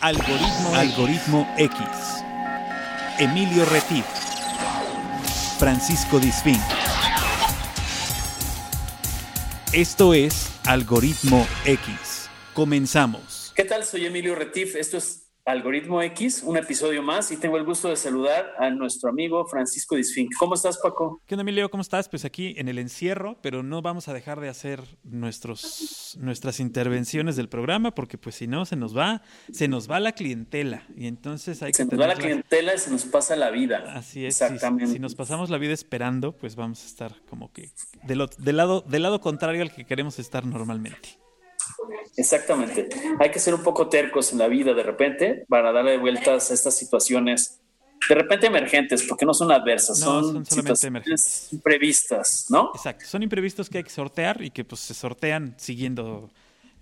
Algoritmo, Algoritmo X. Emilio Retif. Francisco Disfín. Esto es Algoritmo X. Comenzamos. ¿Qué tal? Soy Emilio Retif. Esto es Algoritmo X, un episodio más y tengo el gusto de saludar a nuestro amigo Francisco Disfink. ¿Cómo estás, Paco? ¿Qué onda, Emilio? ¿Cómo estás? Pues aquí en el encierro, pero no vamos a dejar de hacer nuestros, nuestras intervenciones del programa porque pues si no se nos va, se nos va la clientela y entonces hay se que... Se nos va la clientela y se nos pasa la vida. Así es. Exactamente. Si, nos pasamos la vida esperando, pues vamos a estar como que del, del, lado, del lado contrario al que queremos estar normalmente. Exactamente. Hay que ser un poco tercos en la vida de repente para darle vueltas a estas situaciones de repente emergentes, porque no son adversas, son, situaciones imprevistas, ¿no? Exacto, son imprevistos que hay que sortear y que pues se sortean siguiendo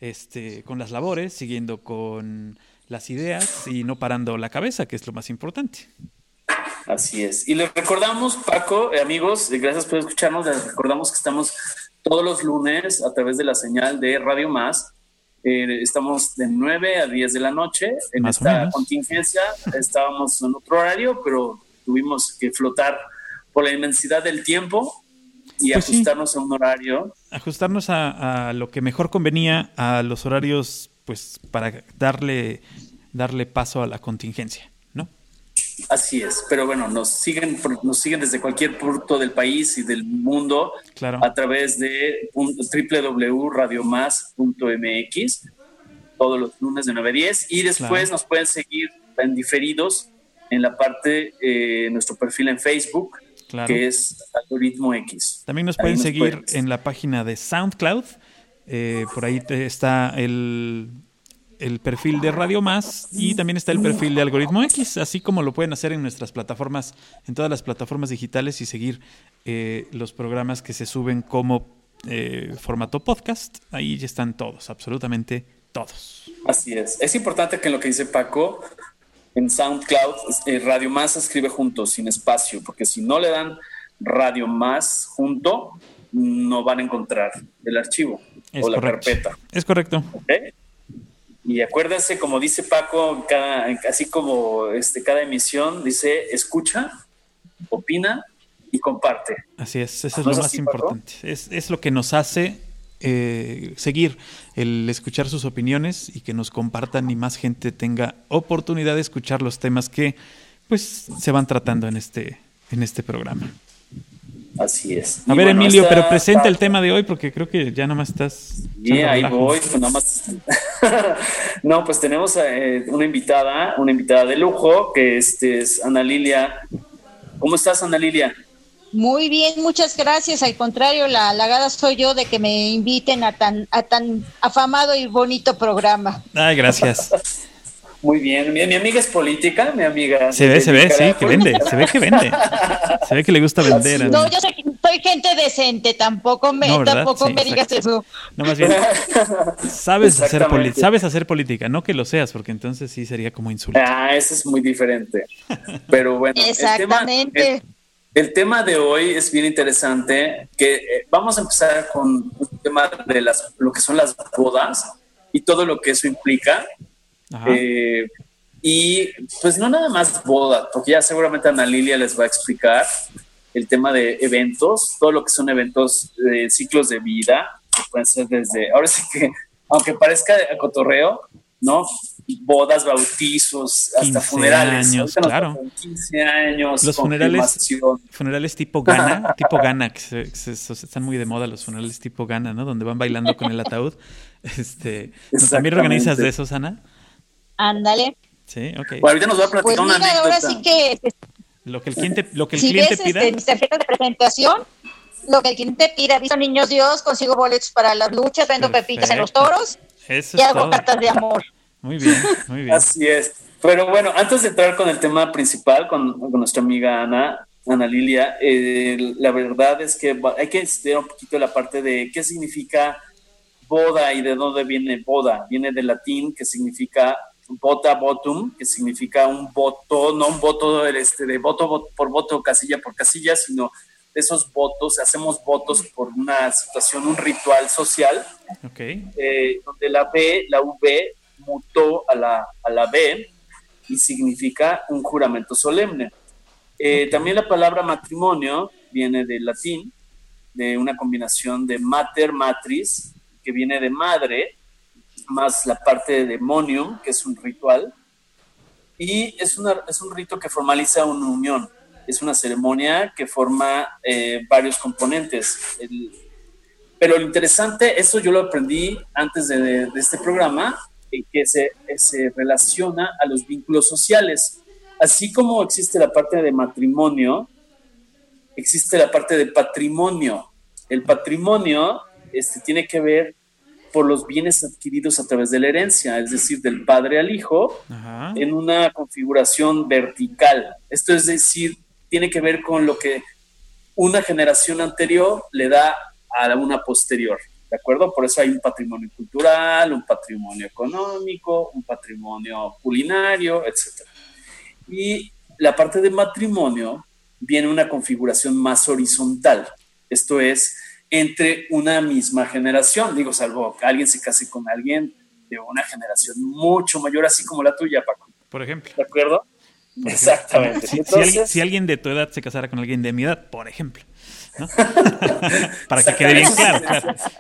este, con las labores, siguiendo con las ideas y no parando la cabeza, que es lo más importante. Así es. Y les recordamos, Paco, eh, amigos, gracias por escucharnos, les recordamos que estamos todos los lunes a través de la señal de Radio Más. Eh, estamos de 9 a 10 de la noche. En esta contingencia estábamos en otro horario, pero tuvimos que flotar por la inmensidad del tiempo y pues ajustarnos a un horario. Ajustarnos a, a, lo que mejor convenía a los horarios, pues para darle, darle paso a la contingencia. Así es, pero bueno, nos siguen, nos siguen desde cualquier punto del país y del mundo a través de www.radiomás.mx todos los lunes de 9 a 10 y después nos pueden seguir en diferidos en la parte, eh, nuestro perfil en Facebook, que es Algoritmo X. También nos pueden seguir en la página de SoundCloud. Eh, por ahí está el el perfil de Radio Más y también está el perfil de Algoritmo X, así como lo pueden hacer en nuestras plataformas, en todas las plataformas digitales y seguir eh, los programas que se suben como eh, formato podcast. Ahí ya están todos, absolutamente todos. Así es. Es importante que en lo que dice Paco, en SoundCloud, eh, Radio Más se escribe junto, sin espacio, porque si no le dan Radio Más junto, no van a encontrar el archivo o la carpeta. Es correcto. Y acuérdense, como dice Paco, cada, así como este, cada emisión, dice escucha, opina y comparte. Así es, eso es lo más importante. Es, es, lo que nos hace eh, seguir, el escuchar sus opiniones y que nos compartan y más gente tenga oportunidad de escuchar los temas que pues se van tratando en este, en este programa. Así es. A ver, Emilio, pero presenta el tema de hoy porque creo que ya nada más estás. Sí, ahí voy, pues nada más. no, pues tenemos eh, una invitada, una invitada de lujo, que este es Ana Lilia. ¿Cómo estás, Ana Lilia? Muy bien, muchas gracias. Al contrario, la halagada soy yo de que me inviten a tan, a tan afamado y bonito programa. Ay, gracias. Muy bien, mi, amiga es política, mi amiga. Se ve, se ve, sí, que vende, se ve que vende. Se ve que le gusta vender. No, yo soy, gente decente, tampoco me, tampoco me digas eso. No, más bien, sabes hacer, sabes hacer política, no que lo seas, porque entonces sí sería como insulto. Ah, eso es muy diferente. Pero bueno, Exactamente. El tema, de hoy es bien interesante, que eh, vamos a empezar con un tema de las, lo que son las bodas y todo lo que eso implica. Eh, y pues no nada más boda, porque ya seguramente Ana Lilia les va a explicar el tema de eventos, todo lo que son eventos de ciclos de vida, que pueden ser desde, ahora sí que, aunque parezca a cotorreo, ¿no? Bodas, bautizos, hasta funerales. Años, claro. 15 años. Los funerales, funerales tipo Gana, tipo Gana, que están muy de moda los funerales tipo Gana, ¿no? Donde van bailando con el ataúd. Este, ¿También organizas de esos, Ana? Ándale. Sí, ok. Bueno, ahorita nos va a platicar pues una anécdota. ahora sí que... Lo que el cliente, lo que el cliente ves, pida. Este, mis tarjetas de presentación, lo que el cliente pida, visto niños Dios, consigo boletos para las luchas, vendo pepitas en los toros Eso y hago cartas de amor. Muy bien, muy bien. Así es. Pero bueno, antes de entrar con el tema principal, con, con nuestra amiga Ana, Ana Lilia, eh, la verdad es que hay que estudiar un poquito la parte de qué significa boda y de dónde viene boda. Viene del latín que significa vota votum, que significa un voto, no un voto este, de voto por voto, casilla por casilla, sino esos votos, hacemos votos por una situación, un ritual social, okay. eh, donde la B, la V mutó a la, a la B y significa un juramento solemne. Eh, también la palabra matrimonio viene del latín, de una combinación de mater, matris, que viene de madre, más la parte de demonium, que es un ritual, y es, una, es un rito que formaliza una unión, es una ceremonia que forma eh, varios componentes. pero lo interesante, eso yo lo aprendí antes de, de este programa, que se, se relaciona a los vínculos sociales. Así como existe la parte de matrimonio, existe la parte de patrimonio. El patrimonio este, tiene que ver por los bienes adquiridos a través de la herencia, es decir, del padre al hijo, en una configuración vertical. Esto es decir, tiene que ver con lo que una generación anterior le da a una posterior. ¿De acuerdo? Por eso hay un patrimonio cultural, un patrimonio económico, un patrimonio culinario, etc. Y la parte de matrimonio viene una configuración más horizontal. Esto es, entre una misma generación, digo, salvo que alguien se case con alguien de una generación mucho mayor, así como la tuya, Paco. Por ejemplo. ¿De acuerdo? Exactamente. si, alguien, de tu edad se casara con alguien de mi edad, por ejemplo. para que quede bien claro,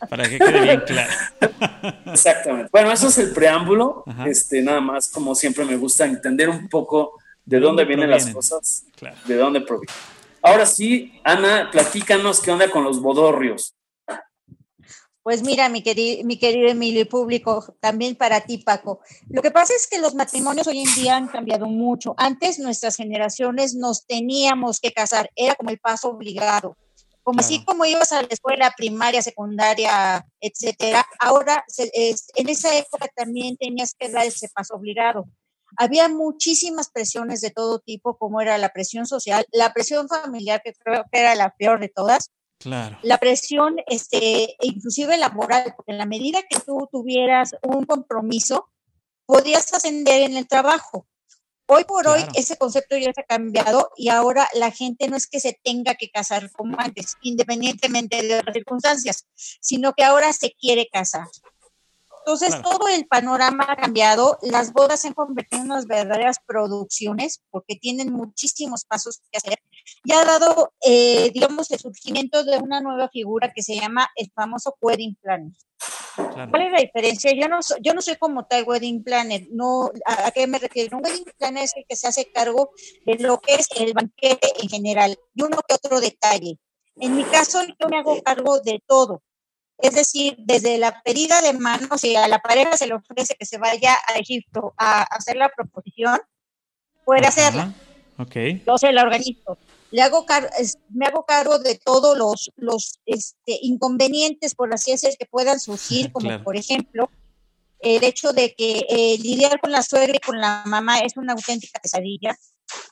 para que quede bien claro. Exactamente. Bueno, eso es el preámbulo. Este, nada más, como siempre, me gusta entender un poco de dónde, vienen las cosas, de dónde provienen. Ahora sí, Ana, platícanos qué onda con los bodorrios. Pues mira, mi querido, mi querido Emilio y público, también para ti, Paco. Lo que pasa es que los matrimonios hoy en día han cambiado mucho. Antes nuestras generaciones nos teníamos que casar, era como el paso obligado. Como así como ibas a la escuela primaria, secundaria, etcétera, ahora en esa época también tenías que dar ese paso obligado. Había muchísimas presiones de todo tipo, como era la presión social, la presión familiar, que creo que era la peor de todas, Claro. La presión, este, inclusive laboral, porque en la medida que tú tuvieras un compromiso, podías ascender en el trabajo. Hoy por hoy ese concepto ya se ha cambiado y ahora la gente no es que se tenga que casar como antes, independientemente de las circunstancias, sino que ahora se quiere casar. Entonces, todo el panorama ha cambiado. Las bodas se han convertido en unas verdaderas producciones porque tienen muchísimos pasos que hacer. Y ha dado, eh, digamos, el surgimiento de una nueva figura que se llama el famoso wedding planner. ¿Cuál es la diferencia? Yo no, yo no soy como tal wedding planner. No, ¿a, qué me refiero? Un wedding planner es el que se hace cargo de lo que es el banquete en general y uno que otro detalle. En mi caso, yo me hago cargo de todo es decir, desde la pedida de manos, si a la pareja se le ofrece que se vaya a Egipto a hacer la proposición, puede hacerla. Ok. Yo se la organizo. Le hago me hago cargo de todos los, los este, inconvenientes, por así decirlo, que puedan surgir, como por ejemplo, el hecho de que eh, lidiar con la suegra y con la mamá es una auténtica pesadilla.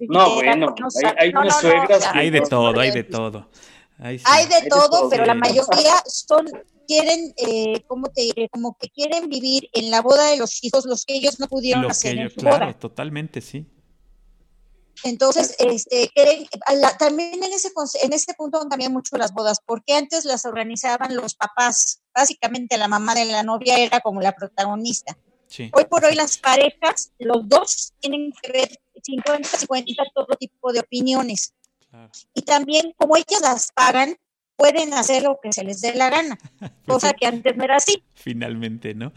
No, bueno, hay, suegras. hay de todo, hay de todo. Hay, de, todo, pero la mayoría son quieren, eh, ¿cómo te diré? Como que quieren vivir en la boda de los hijos los que ellos no pudieron hacer en su claro, totalmente, sí. Entonces, este, quieren, también en ese, en ese punto han cambiado mucho las bodas, porque antes las organizaban los papás, básicamente la mamá de la novia era como la protagonista. Hoy por hoy las parejas, los dos tienen que ver 50, 50, todo tipo de opiniones. Y también como ellas las pagan, pueden hacer lo que se les dé la gana, cosa que antes no era así. Finalmente, ¿no?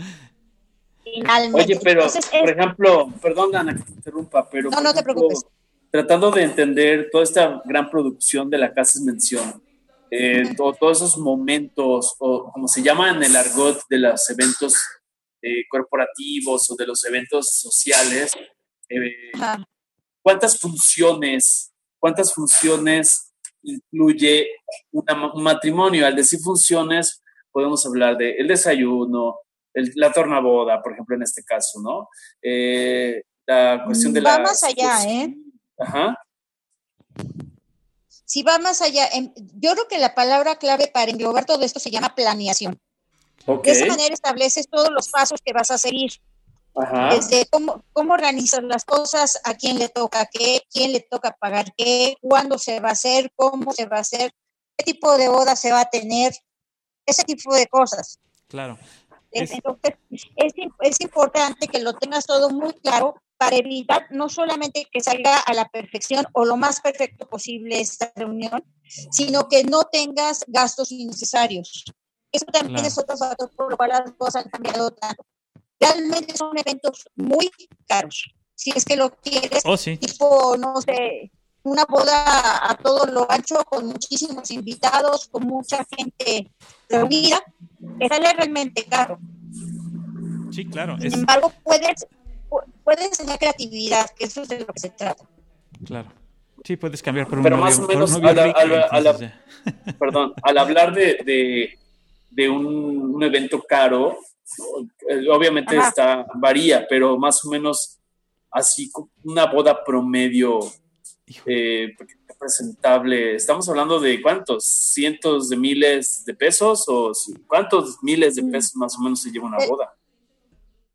Finalmente. Oye, pero, por ejemplo, perdón, Ana, que te interrumpa, pero. No, no te preocupes. Tratando de entender toda esta gran producción de la Casa Mención, eh, todos esos momentos, o como se llama en el argot de los eventos eh, corporativos o de los eventos sociales, eh, ¿cuántas funciones, cuántas funciones incluye un matrimonio. Al decir funciones, podemos hablar de el desayuno, la tornaboda, por ejemplo, en este caso, ¿no? Eh, la cuestión de va la... Va más allá, ¿eh? Ajá. Si va más allá. Yo creo que la palabra clave para englobar todo esto se llama planeación. De esa manera estableces todos los pasos que vas a seguir. Desde cómo, cómo organizas las cosas, a quién le toca qué, quién le toca pagar qué, cuándo se va a hacer, cómo se va a hacer, qué tipo de boda se va a tener, ese tipo de cosas. Claro. Entonces, es, es importante que lo tengas todo muy claro para evitar no solamente que salga a la perfección o lo más perfecto posible esta reunión, sino que no tengas gastos innecesarios. Eso también es otro factor por lo cual las cosas han cambiado tanto. Realmente son eventos muy caros. Si es que lo quieres, oh, tipo, no sé, una boda a todo lo ancho, con muchísimos invitados, con mucha gente reunida, que sale realmente caro. Sí, claro. Sin embargo, puedes, puedes tener creatividad, que eso es de lo que se trata. Claro. Sí, puedes cambiar por un Pero más o menos, al, perdón, al hablar de, de, un, evento caro, obviamente está varía, pero más o menos así una boda promedio eh, presentable. Estamos hablando de cuántos, cientos de miles de pesos o cuántos miles de mm. pesos más o menos se lleva una boda.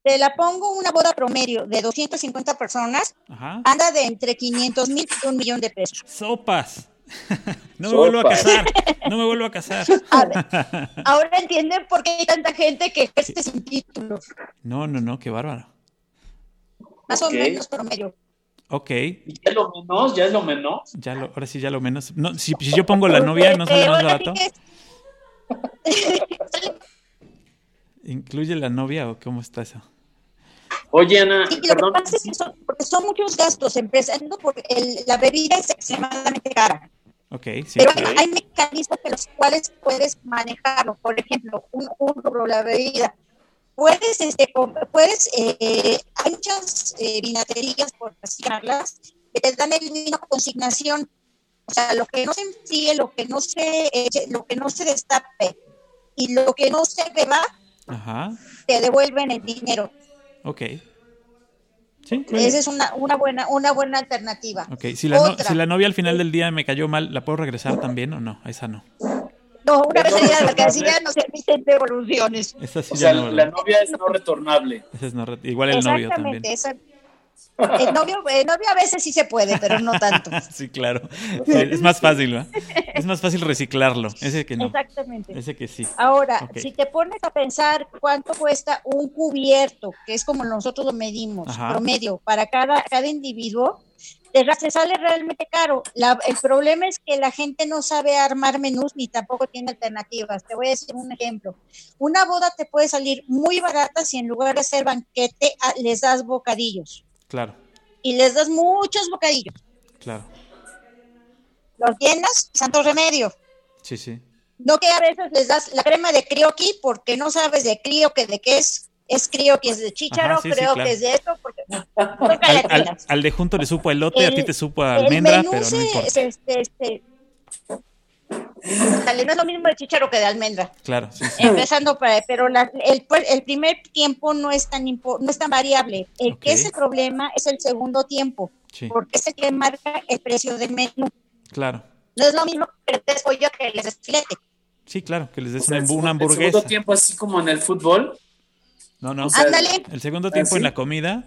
Te la pongo una boda promedio de 250 personas, anda de entre 500 mil y un millón de pesos. Sopas. No me vuelvo a casar, no me vuelvo a casar. ahora entienden por qué hay tanta gente que esté sin título. No, no, no, qué bárbaro. Más o menos promedio. Ok. ¿Y ya lo menos? ¿Ya es lo menos? Ya lo, ahora sí, ya lo menos. No, si, si yo pongo la novia, ¿no sale más barato? ¿Incluye la novia o cómo está eso? Oye, Ana, lo que pasa es que son, porque son muchos gastos, empezando porque la bebida es extremadamente cara. Ok, sí. Pero hay, mecanismos en los cuales puedes manejarlo. Por ejemplo, un, un la bebida. Puedes, este, puedes, eh, hay muchas eh, vinaterías, por llamarlas, que te dan el vino consignación. O sea, lo que no se enfríe, lo que no se, lo que no se destape y lo que no se beba, te devuelven el dinero. Ok. ¿Sí? Esa es una, una, buena, una buena alternativa. Ok, si la, si la novia al final del día me cayó mal, ¿la puedo regresar también o no? Esa no. No, una vez ya la mercancía no se permiten devoluciones. Esa sí o sea, la novia es no retornable. Esa es no Igual el novio también. Esa, el novio, el novio a veces sí se puede, pero no tanto. sí, claro. es más fácil, ¿no? Es más fácil reciclarlo. Ese que no. Exactamente. Ese que sí. Ahora, si te pones a pensar cuánto cuesta un cubierto, que es como nosotros lo medimos, promedio, para cada, cada individuo, te sale realmente caro. el problema es que la gente no sabe armar menús ni tampoco tiene alternativas. Te voy a decir un ejemplo. Una boda te puede salir muy barata si en lugar de hacer banquete ah, les das bocadillos. Claro. Y les das muchos bocadillos. Claro. Los llenas, santo remedio. Sí, sí. No que a veces les das la crema de crioqui porque no sabes de crío que de qué es. Es creo que es de chícharo, creo que es de esto. Porque, al, al, de junto le supo elote, a ti te supo almendra, pero no importa. Este, este, no es lo mismo de chícharo que de almendra. Claro, sí, Empezando para, pero la, el, el, primer tiempo no es tan no es tan variable. El que es el problema es el segundo tiempo, porque es el que marca el precio del menú. Claro. No es lo mismo que les pollo que les des filete. Sí, claro, que les des una, una, hamburguesa. El segundo tiempo, así como en el fútbol. No, no. El segundo tiempo en la comida,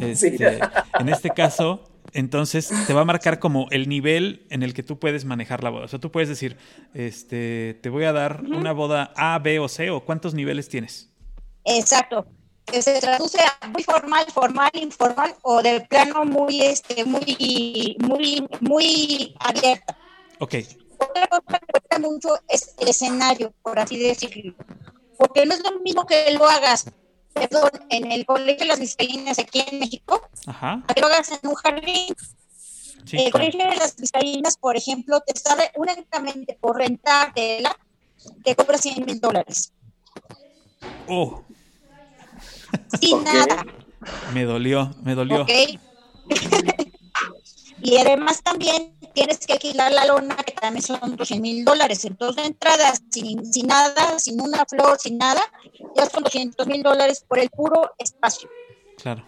este, en este caso, entonces te va a marcar como el nivel en el que tú puedes manejar la boda. O sea, tú puedes decir, este, te voy a dar una boda A, B o C, o cuántos niveles tienes. Exacto. Que se traduce a muy formal, formal, informal, o de plano muy, este, muy, muy, muy abierta. Ok. Otra cosa que cuesta mucho es el escenario, por así decirlo. Porque no es lo mismo que lo hagas perdón, en el Colegio de las Vizcaínas aquí en México, Ajá. hagas en un jardín. el Colegio de las Vizcaínas, por ejemplo, te está únicamente por rentar tela, te cobra 100 mil dólares. Oh. Sin nada. Me dolió, me dolió. Ok. y además también tienes que alquilar la lona, que también son 200 mil dólares. Entonces, entradas sin, sin nada, sin una flor, sin nada, ya son 200 mil dólares por el puro espacio. Claro.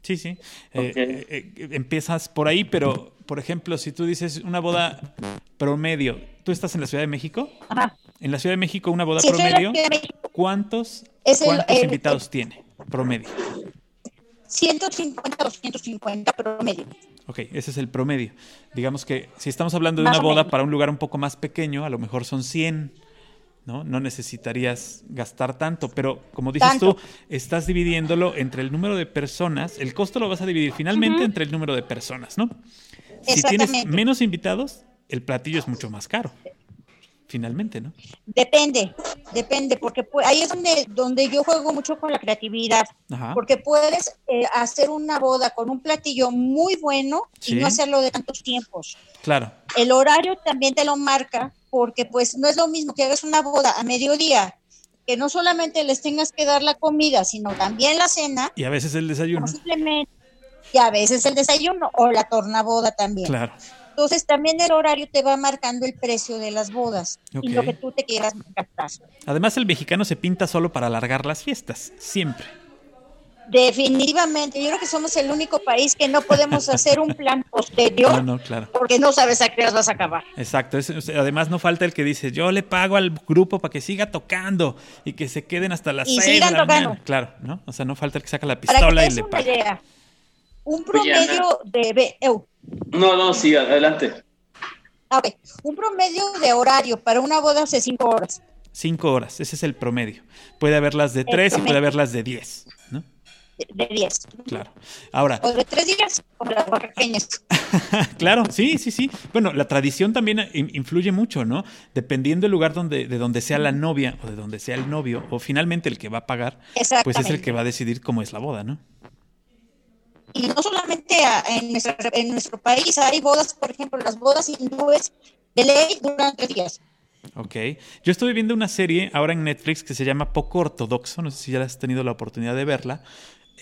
Sí, sí. Eh, eh, eh, empiezas por ahí, pero, por ejemplo, si tú dices una boda promedio, ¿tú estás en la Ciudad de México? Ajá. En la Ciudad de México, una boda promedio, ¿cuántos, ¿cuántos invitados tiene promedio? 150, 250 promedio. Ok, ese es el promedio. Digamos que si estamos hablando de una boda para un lugar un poco más pequeño, a lo mejor son 100 ¿no? No necesitarías gastar tanto, pero como dices tú, estás dividiéndolo entre el número de personas, el costo lo vas a dividir finalmente entre el número de personas, ¿no? Si tienes menos invitados, el platillo es mucho más caro finalmente, ¿no? Depende, depende, porque ahí es donde, donde yo juego mucho con la creatividad, porque puedes eh, hacer una boda con un platillo muy bueno y no hacerlo de tantos tiempos. Claro. El horario también te lo marca, porque pues no es lo mismo que hagas una boda a mediodía, que no solamente les tengas que dar la comida, sino también la cena. Y a veces el desayuno. Simplemente, y a veces el desayuno o la tornaboda también. Claro. Entonces también el horario te va marcando el precio de las bodas y lo que tú te quieras gastar. Además el mexicano se pinta solo para alargar las fiestas, siempre. Definitivamente, yo creo que somos el único país que no podemos hacer un plan posterior no, no, claro. porque no sabes a qué hora vas a acabar. Exacto, además no falta el que dice, yo le pago al grupo para que siga tocando y que se queden hasta las y seis de la mañana. Claro, ¿no? O sea, no falta el que saca la pistola y le paga. Un promedio de... No, no, sí, adelante. Ok, un promedio de horario para una boda hace cinco horas. Cinco horas, ese es el promedio. Puede haberlas de tres y puede haberlas de diez, ¿no? De diez. Claro. Ahora. O de tres días, o las oaxaqueñas. claro, sí, sí, sí. Bueno, la tradición también influye mucho, ¿no? Dependiendo del lugar donde, de donde sea la novia o de donde sea el novio, o finalmente el que va a pagar, pues es el que va a decidir cómo es la boda, ¿no? Y no solamente en, en nuestro país, hay bodas, por ejemplo, las bodas hindúes de ley duran tres días. Ok. Yo estoy viendo una serie ahora en Netflix que se llama Poco Ortodoxo, no sé si ya has tenido la oportunidad de verla,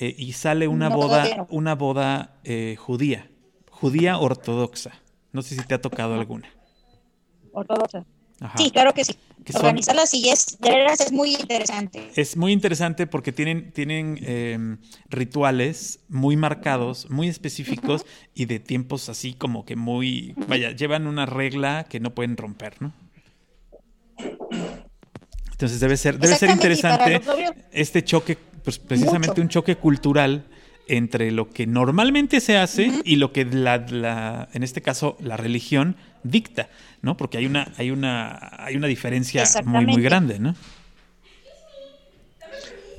eh, y sale una boda, una boda eh, judía, judía ortodoxa. No sé si te ha tocado alguna. Ortodoxa. Sí, claro que sí. Organizarlas y es, de es muy interesante. Es muy interesante porque tienen, tienen em, rituales muy marcados, muy específicos y de tiempos así como que muy, vaya, llevan una regla que no pueden romper, ¿no? Entonces debe ser, debe ser interesante este choque, pues precisamente un choque cultural entre lo que normalmente se hace y lo que la, en este caso la religión dicta, ¿no? Porque hay una, hay una, hay una diferencia muy, muy grande, ¿no?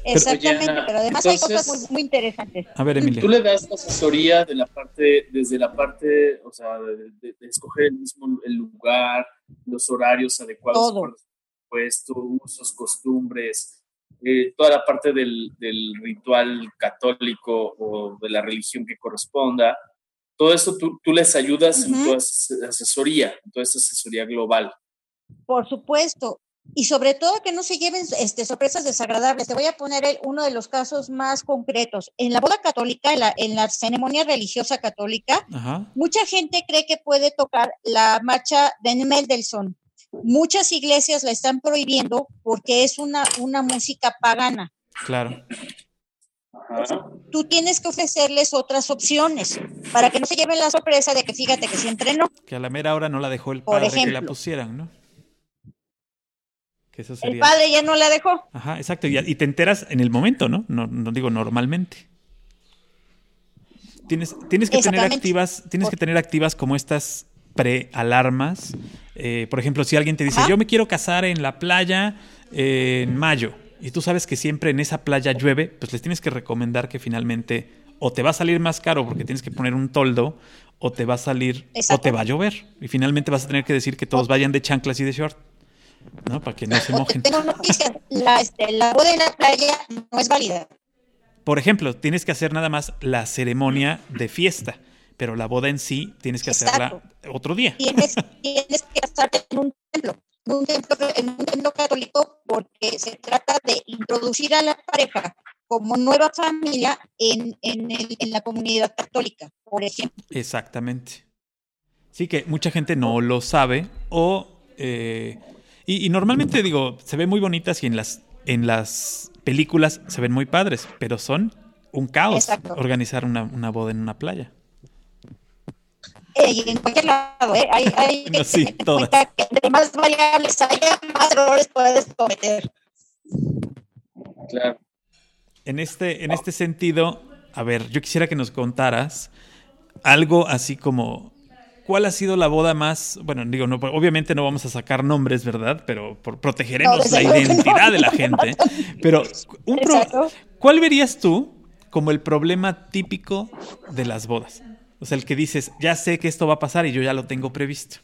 Exactamente, pero, además hay cosas muy, interesantes. A ver, Emilia. Tú le das asesoría de la parte, desde la parte, o sea, de, escoger el mismo el lugar, los horarios adecuados, Todo. puesto, usos, costumbres, eh, toda la parte del, ritual católico o de la religión que corresponda, todo eso tú, les ayudas en tu asesoría, en toda esa asesoría global. Por supuesto. Y sobre todo que no se lleven este, sorpresas desagradables. Te voy a poner uno de los casos más concretos. En la boda católica, en la, en la ceremonia religiosa católica, mucha gente cree que puede tocar la marcha de Mendelssohn Muchas iglesias la están prohibiendo porque es una, una música pagana. Claro. Tú tienes que ofrecerles otras opciones para que no se lleven la sorpresa de que fíjate que si entrenó. Que a la mera hora no la dejó el padre que la pusieran, ¿no? Que eso sería... El padre ya no la dejó. Ajá, exacto. Y, te enteras en el momento, ¿no? No, no digo normalmente. Tienes, tienes que tener activas, tienes que tener activas como estas prealarmas. Eh, por ejemplo, si alguien te dice, yo me quiero casar en la playa en mayo, y tú sabes que siempre en esa playa llueve, pues les tienes que recomendar que finalmente o te va a salir más caro porque tienes que poner un toldo, o te va a salir, o te va a llover. Y finalmente vas a tener que decir que todos vayan de chanclas y de short. ¿no? Para que no se mojen. Tengo noticias, la, este, la boda en la playa no es válida. Por ejemplo, tienes que hacer nada más la ceremonia de fiesta pero la boda en sí tienes que hacerla otro día. Tienes, tienes que casarte en un templo, un templo, en un templo católico, porque se trata de introducir a la pareja como nueva familia en, en, el, en la comunidad católica, por ejemplo. Exactamente. Sí, que mucha gente no lo sabe o... Eh, y, normalmente digo, se ven muy bonitas y en las, en las películas se ven muy padres, pero son un caos organizar una, una boda en una playa y en cualquier lado, ¿eh? hay, hay no, sí, todas. que más variables haya, más errores puedes cometer. Claro. En este, en este sentido, a ver, yo quisiera que nos contaras algo así como ¿cuál ha sido la boda más, bueno, digo, no, obviamente no vamos a sacar nombres, ¿verdad? Pero por, protegeremos la identidad de la gente. Pero, un ¿cuál verías tú como el problema típico de las bodas? O sea, el que dices, ya sé que esto va a pasar y yo ya lo tengo previsto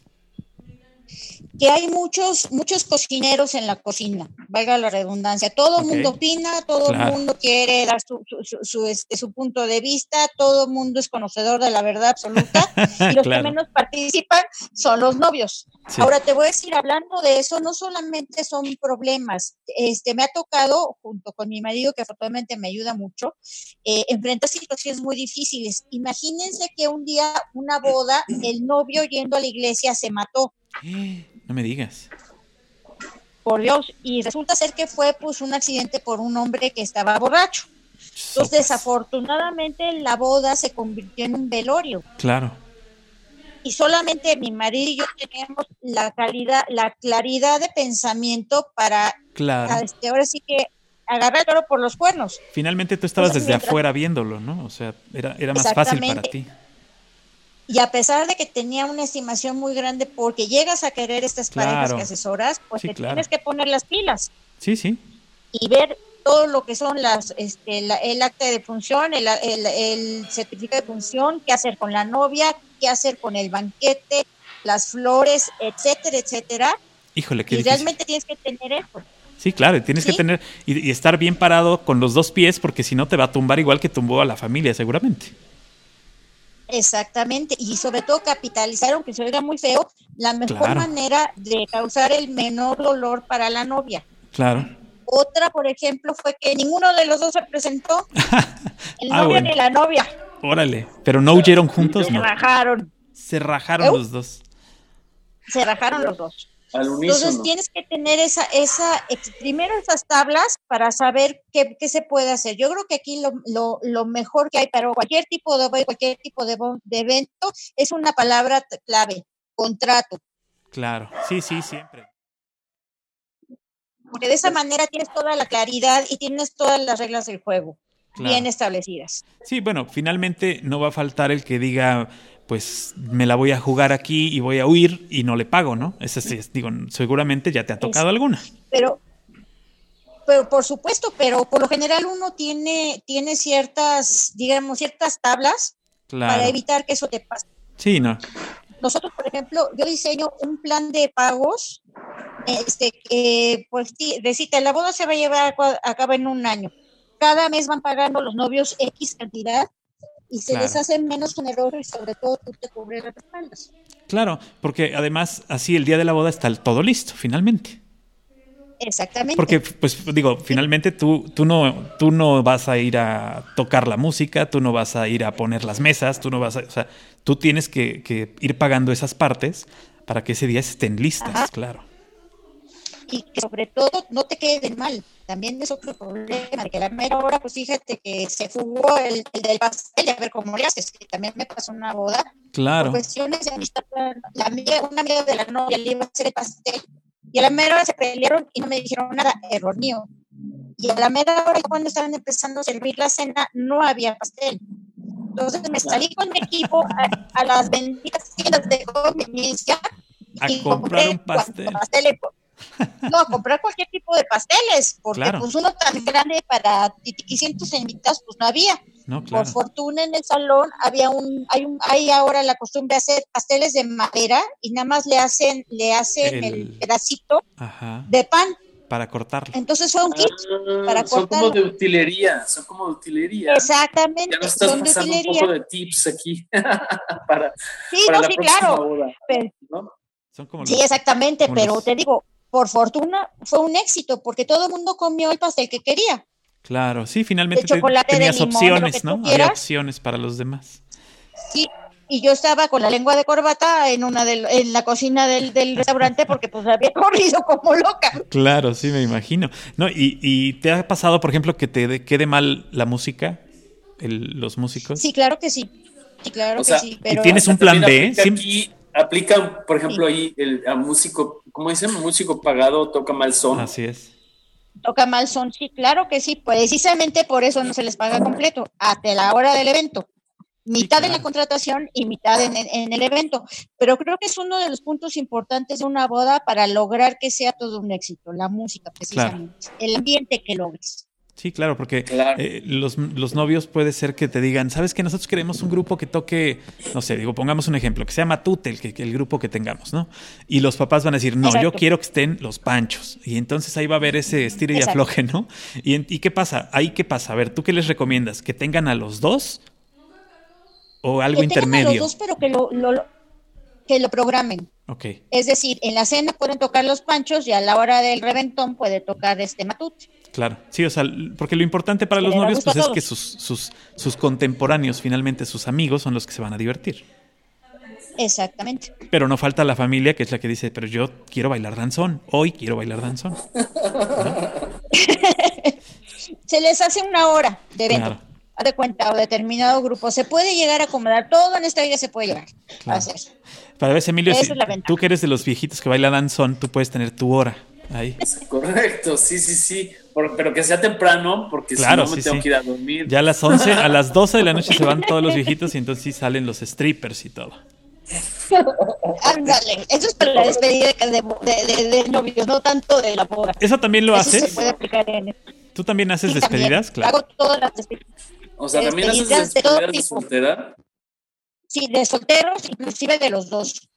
que hay muchos, muchos cocineros en la cocina, valga la redundancia. Todo el mundo opina, todo el mundo quiere dar su, su, este, su, punto de vista, todo el mundo es conocedor de la verdad absoluta y los que menos participan son los novios. Ahora te voy a decir, hablando de eso, no solamente son problemas, este, me ha tocado, junto con mi marido, que afortunadamente me ayuda mucho, eh, enfrentar situaciones muy difíciles. Imagínense que un día, una boda, el novio yendo a la iglesia se mató. No me digas. Por Dios, y resulta ser que fue pues un accidente por un hombre que estaba borracho. Entonces, desafortunadamente, la boda se convirtió en un velorio. Claro. Y solamente mi marido y yo teníamos la calidad, la claridad de pensamiento para claro. Este, ahora sí que agarrar el toro por los cuernos. Finalmente tú estabas desde afuera viéndolo, ¿no? O sea, era, era más fácil para ti. Y a pesar de que tenía una estimación muy grande porque llegas a querer estas parejas que asesoras, pues te tienes que poner las pilas. Sí, sí. Y ver todo lo que son las, este, el acta de función, el, el, certificado de función, qué hacer con la novia, qué hacer con el banquete, las flores, etcétera, etcétera. Híjole, qué Y realmente tienes que tener eso. Sí, claro, tienes que tener y, y, estar bien parado con los dos pies porque si no te va a tumbar igual que tumbó a la familia, seguramente. Exactamente, y sobre todo capitalizar, aunque se oiga muy feo, la mejor manera de causar el menor dolor para la novia. Claro. Otra, por ejemplo, fue que ninguno de los dos se presentó, el ah, novio ni la novia. Órale, pero no huyeron juntos, se rajaron. Se rajaron los dos. Se rajaron los dos. Entonces tienes que tener esa, esa, primero esas tablas para saber qué, se puede hacer. Yo creo que aquí lo, lo, mejor que hay para cualquier tipo de cualquier tipo de, de evento es una palabra clave, contrato. Claro, sí, sí, siempre. Porque de esa manera tienes toda la claridad y tienes todas las reglas del juego bien establecidas. Sí, bueno, finalmente no va a faltar el que diga, pues me la voy a jugar aquí y voy a huir y no le pago, ¿no? Ese sí, digo, seguramente ya te ha tocado alguna. Pero, pero por supuesto, pero por lo general uno tiene, tiene ciertas, digamos, ciertas tablas para evitar que eso te pase. Sí, no. Nosotros, por ejemplo, yo diseño un plan de pagos, este, que, pues, la boda se va a llevar a cabo en un año. Cada mes van pagando los novios X cantidad y se les hace menos generoso y sobre todo tú te cubres las espaldas. Claro, porque además así el día de la boda está todo listo, finalmente. Exactamente. Porque, pues digo, finalmente tú, tú, no, tú no vas a ir a tocar la música, tú no vas a ir a poner las mesas, tú no vas a, o sea, tú tienes que, ir pagando esas partes para que ese día estén listas, claro y que sobre todo no te queden mal. También es otro problema, que a la mera hora, pues fíjate que se fugó el, del pastel, a ver cómo le haces, que también me pasó una boda. Claro. Por cuestiones de amistad, la amiga, una amiga de la novia le iba a hacer el pastel, y a la mera hora se pelearon y no me dijeron nada, error mío. Y a la mera hora, cuando estaban empezando a servir la cena, no había pastel. Entonces me salí con mi equipo a, las benditas tiendas de conveniencia a comprar un pastel. No, a comprar cualquier tipo de pasteles, porque pues uno tan grande para 500 invitados, pues no había. Por fortuna en el salón había un, hay un, hay ahora la costumbre de hacer pasteles de madera y nada más le hacen, le hacen el, pedacito de pan para cortarlo. Entonces fue un kit ah, para Son como de utilería, son como de utilería. Exactamente. Ya no estás pasando un poco de tips aquí para, sí, no, sí, claro. sí, exactamente, pero te digo, por fortuna fue un éxito porque todo el mundo comió el pastel que quería. Claro, sí, finalmente tenías opciones, ¿no? Había opciones para los demás. Sí, y yo estaba con la lengua de corbata en una de, en la cocina del, restaurante porque pues había corrido como loca. Claro, sí, me imagino. No, y, y te ha pasado, por ejemplo, que te quede mal la música, los músicos. Sí, claro que sí. Sí, claro que sí. Pero... ¿Y tienes un plan B? ¿Sí? Aplica, por ejemplo, ahí el músico, como dicen, músico pagado toca mal son. Así es. Toca mal son, sí, claro que sí. Precisamente por eso no se les paga completo, hasta la hora del evento. mitad en la contratación y mitad en, el evento. Pero creo que es uno de los puntos importantes de una boda para lograr que sea todo un éxito, la música precisamente, el ambiente que logres. Sí, claro, porque eh, los, novios puede ser que te digan, ¿sabes que Nosotros queremos un grupo que toque, no sé, digo, pongamos un ejemplo, que sea Matute el, que, el grupo que tengamos, ¿no? Y los papás van a decir, no, yo quiero que estén los panchos. Y entonces ahí va a haber ese estilo y afloje, ¿no? ¿Y, ¿Y qué pasa? Ahí qué pasa? A ver, ¿tú qué les recomiendas? ¿Que tengan a los dos o algo intermedio. A los dos, pero que lo, que lo programen. Okay. Es decir, en la cena pueden tocar los panchos y a la hora del reventón puede tocar este matute. Claro, sí, o sea, porque lo importante para los novios pues, es que sus, sus, sus contemporáneos, finalmente sus amigos, son los que se van a divertir. Exactamente. Pero no falta la familia que es la que dice, pero yo quiero bailar danzón, hoy quiero bailar danzón. se les hace una hora de evento. De cuenta o determinado grupo, se puede llegar a acomodar, todo en esta vida se puede llegar. A hacer. Para ver, Emilio, si tú que eres de los viejitos que bailan danzón, tú puedes tener tu hora ahí. Correcto, sí, sí, sí, pero que sea temprano, porque si no me tengo que ir a dormir. Ya a las 11, a las 12 de la noche se van todos los viejitos y entonces sí salen los strippers y todo. Ándale, eso es para la despedida de, de, novios, no tanto de la boda. ¿Eso también lo haces? Se puede aplicar en... ¿Tú también haces despedidas? Claro. Hago todas las despedidas. O sea, también haces despedidas de, soltera. Sí, de solteros, inclusive de los dos.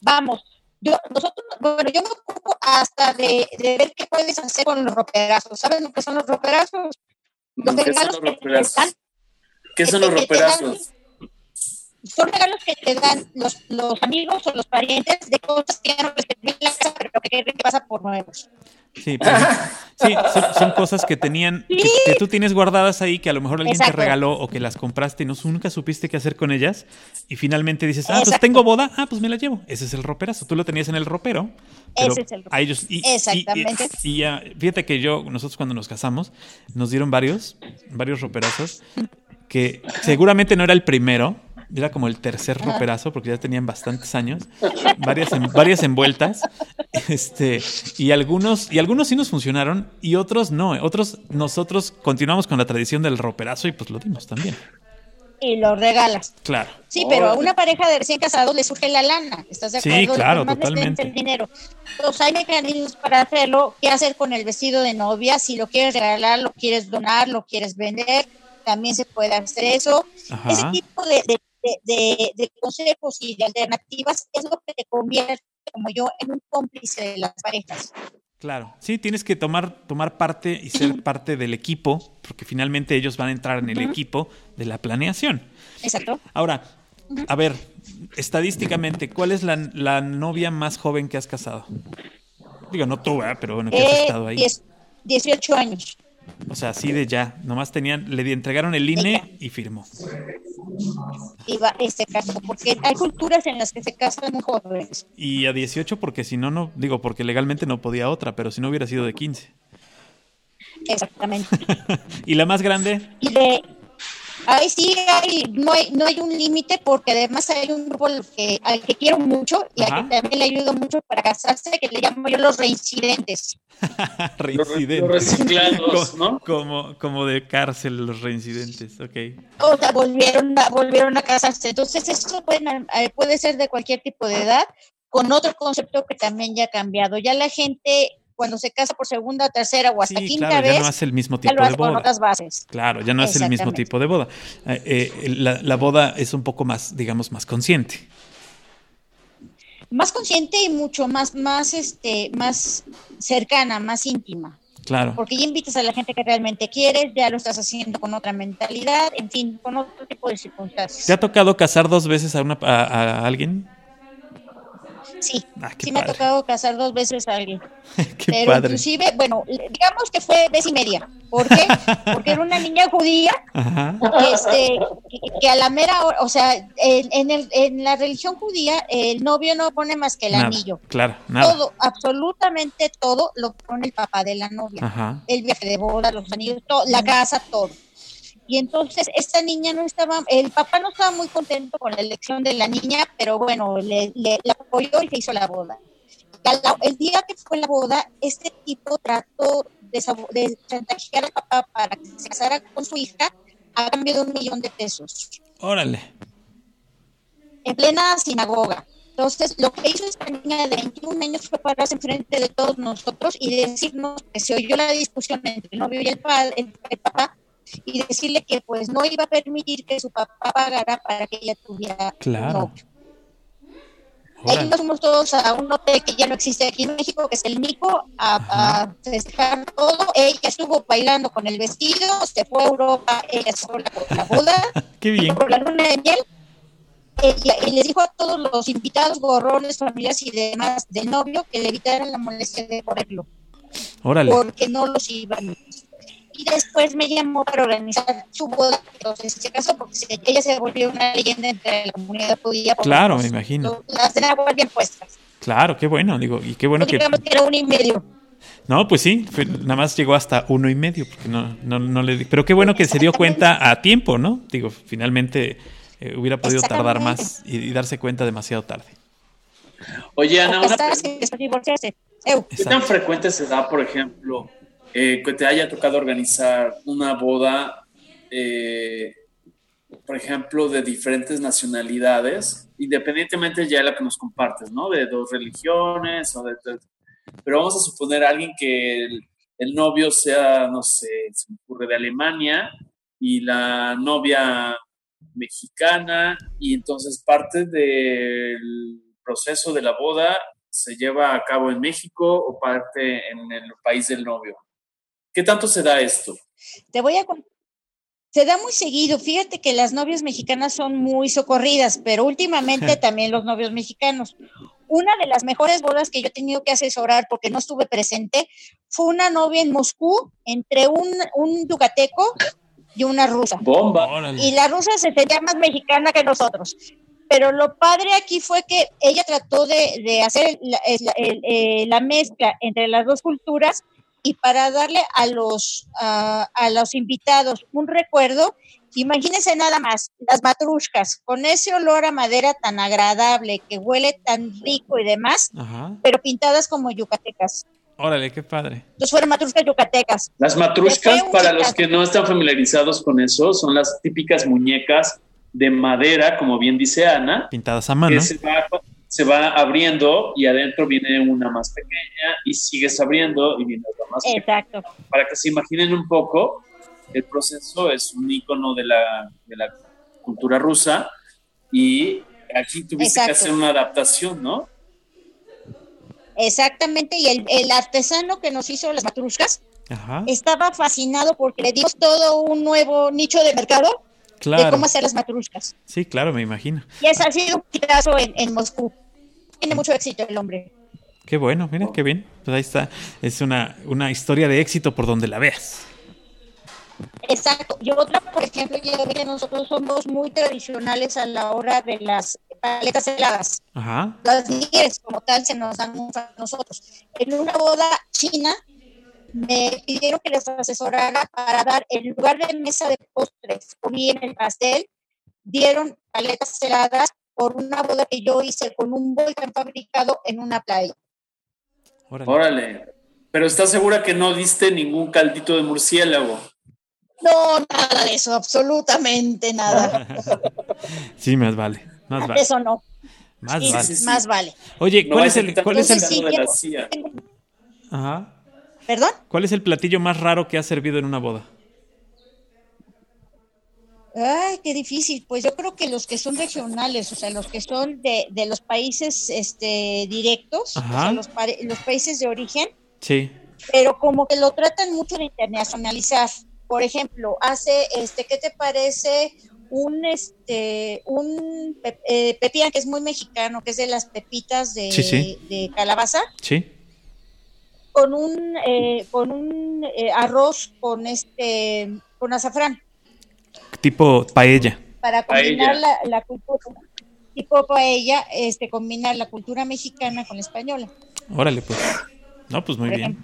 Vamos, yo, nosotros, bueno, yo me ocupo hasta de, de, ver qué puedes hacer con los roperazos. ¿Sabes lo que son los roperazos? Los ¿Qué son los roperazos? ¿Qué son los roperazos? Son regalos que te dan los, los amigos o los parientes de cosas que ya no en la casa, pero que, pasa por nuevos. Sí, pues, sí son, cosas que tenían, que, tú tienes guardadas ahí, que a lo mejor alguien te regaló o que las compraste y no, nunca supiste qué hacer con ellas. Y finalmente dices, ah, pues tengo boda, ah, pues me la llevo. Ese es el roperazo. Tú lo tenías en el ropero. Ese es el ropero. A ellos, y, Exactamente. Y, ya, fíjate que yo, nosotros cuando nos casamos, nos dieron varios, varios roperazos, que seguramente no era el primero, era como el tercer roperazo, porque ya tenían bastantes años, varias, varias envueltas, este, y algunos, y algunos sí nos funcionaron, y otros no, otros nosotros continuamos con la tradición del roperazo y pues lo dimos también. Y lo regalas. Claro. Sí, pero a una pareja de recién casados le surge la lana, ¿estás de acuerdo? Sí, claro, totalmente. El dinero. Entonces hay mecanismos para hacerlo, qué hacer con el vestido de novia, si lo quieres regalar, lo quieres donar, lo quieres vender, también se puede hacer eso. Ese tipo de de, consejos y de alternativas es lo que te convierte, como yo, en un cómplice de las parejas. Claro, sí, tienes que tomar, tomar parte y ser parte del equipo, porque finalmente ellos van a entrar en el equipo de la planeación. Exacto. Ahora, a ver, estadísticamente, ¿cuál es la, la, novia más joven que has casado? Digo, no tú, pero bueno, que has eh, estado ahí. 18 años. O sea, así de ya. Nomás tenían, le entregaron el INE y firmó. Iba este caso, porque hay culturas en las que se casan jóvenes. Y a 18 porque si no, no, digo, porque legalmente no podía otra, pero si no hubiera sido de 15. Exactamente. ¿Y la más grande? Y de, Ahí sí hay, no hay, no hay un límite porque además hay un grupo al que, al que quiero mucho y a que también le ayudo mucho para casarse, que le llamo yo los reincidentes. reincidentes. Los reciclados, ¿no? Como, como de cárcel los reincidentes, ok. O sea, volvieron a, volvieron a casarse. Entonces, eso puede, eh, puede ser de cualquier tipo de edad, con otro concepto que también ya ha cambiado. Ya la gente cuando se casa por segunda, tercera o hasta quinta claro, vez. Ya no hace el mismo tipo de boda. otras bases. Claro, ya no hace el mismo tipo de boda. Eh, eh, la, boda es un poco más, digamos, más consciente. Más consciente y mucho más, más, este, más cercana, más íntima. Claro. Porque ya invitas a la gente que realmente quieres, ya lo estás haciendo con otra mentalidad, en fin, con otro tipo de circunstancias. ¿Te ha tocado casar dos veces a, una, a alguien? Sí, ah, sí me ha tocado casar dos veces a alguien. Pero inclusive, bueno, digamos que fue vez y media. ¿Por qué? Porque era una niña judía este, que, a la mera hora, o sea, en, el, en la religión judía el novio no pone más que el anillo. Claro, nada. Todo, absolutamente todo lo pone el papá de la novia. El viaje de boda, los anillos, todo, la casa, todo. Y entonces esta niña no estaba, el papá no estaba muy contento con la elección de la niña, pero bueno, le, apoyó y se hizo la boda. El día que fue la boda, este tipo trató de, de chantajear al papá para que se casara con su hija a cambio de un millón de pesos. Órale. En plena sinagoga. Entonces, lo que hizo esta niña de 21 años fue pararse enfrente de todos nosotros y decirnos que se oyó la discusión entre el novio y el, padre, el, papá y decirle que pues no iba a permitir que su papá pagara para que ella tuviera claro. novio. Ahí nos fuimos todos a un hotel que ya no existe aquí en México, que es el Nico, a, festejar todo. Ella estuvo bailando con el vestido, se fue a Europa, ella sola por la boda. Qué bien. Por la luna de miel. Ella, y les dijo a todos los invitados, gorrones, familias y demás del novio que le evitaran la molestia de ponerlo. Órale. Porque no los iban y después me llamó para organizar su boda. Entonces se casó porque ella se volvió una leyenda entre la comunidad judía. Claro, me imagino. Las tenía bien puestas. Claro, qué bueno, digo, y qué bueno que... que era uno y medio. No, pues sí, nada más llegó hasta uno y medio, porque no, no, no le... Pero qué bueno que se dio cuenta a tiempo, ¿no? Digo, finalmente eh, hubiera podido tardar más y, darse cuenta demasiado tarde. Oye, Ana, una... ¿Qué tan frecuente se da, por ejemplo, eh, que te haya tocado organizar una boda, eh, por ejemplo, de diferentes nacionalidades, independientemente ya de la que nos compartes, ¿no? De dos religiones, o de, pero vamos a suponer a alguien que el, novio sea, no sé, se me ocurre de Alemania y la novia mexicana, y entonces parte del proceso de la boda se lleva a cabo en México o parte en el país del novio. ¿Qué tanto se da esto? Te voy a se da muy seguido. Fíjate que las novias mexicanas son muy socorridas, pero últimamente también los novios mexicanos. Una de las mejores bodas que yo he tenido que asesorar porque no estuve presente fue una novia en Moscú entre un, un yucateco y una rusa. Bomba. Y la rusa se sentía más mexicana que nosotros. Pero lo padre aquí fue que ella trató de, hacer eh, la mezcla entre las dos culturas y para darle a los, a los invitados un recuerdo, imagínense nada más, las matrushkas, con ese olor a madera tan agradable, que huele tan rico y demás, pero pintadas como yucatecas. Órale, qué padre. Entonces fueron matrushkas yucatecas. Las matrushkas, para los que no están familiarizados con eso, son las típicas muñecas de madera, como bien dice Ana. Pintadas a mano se va abriendo y adentro viene una más pequeña y sigues abriendo y viene otra más Exacto. Pequeña. Para que se imaginen un poco, el proceso es un icono de la, de la cultura rusa y aquí tuviste que hacer una adaptación, ¿no? Exactamente, y el, el artesano que nos hizo las matrushkas estaba fascinado porque le dimos todo un nuevo nicho de mercado de cómo hacer las matrushkas. Sí, claro, me imagino. Y ese ha sido un caso en, en Moscú tiene mucho éxito el hombre. Qué bueno, mira, qué bien. Pues ahí está. Es una, una historia de éxito por donde la veas. Exacto. Y otra, por ejemplo, ya que nosotros somos muy tradicionales a la hora de las paletas heladas. Ajá. Las nieves como tal se nos dan a nosotros. En una boda china me pidieron que les asesorara para dar en lugar de mesa de postres o bien el pastel, dieron paletas heladas por una boda que yo hice con un volcán fabricado en una playa. Órale. Pero ¿estás segura que no diste ningún caldito de murciélago? No, nada de eso, absolutamente nada. sí, más vale. Más vale. Eso no. Más vale. Más vale. Oye, ¿cuál es el, cuál es el... Ajá. ¿Perdón? ¿Cuál es el platillo más raro que has servido en una boda? Ay, qué difícil. Pues yo creo que los que son regionales, o sea, los que son de, de los países este, directos, o sea, los, los países de origen. Sí. Pero como que lo tratan mucho de internacionalizar. Por ejemplo, hace, este, ¿qué te parece? Un, este, un eh, pepián que es muy mexicano, que es de las pepitas de, de calabaza. Sí. Con un, eh, con un eh, arroz con este, con azafrán tipo paella. Para combinar La, cultura, tipo paella, este, combinar la cultura mexicana con la española. Órale, pues. No, pues muy bien.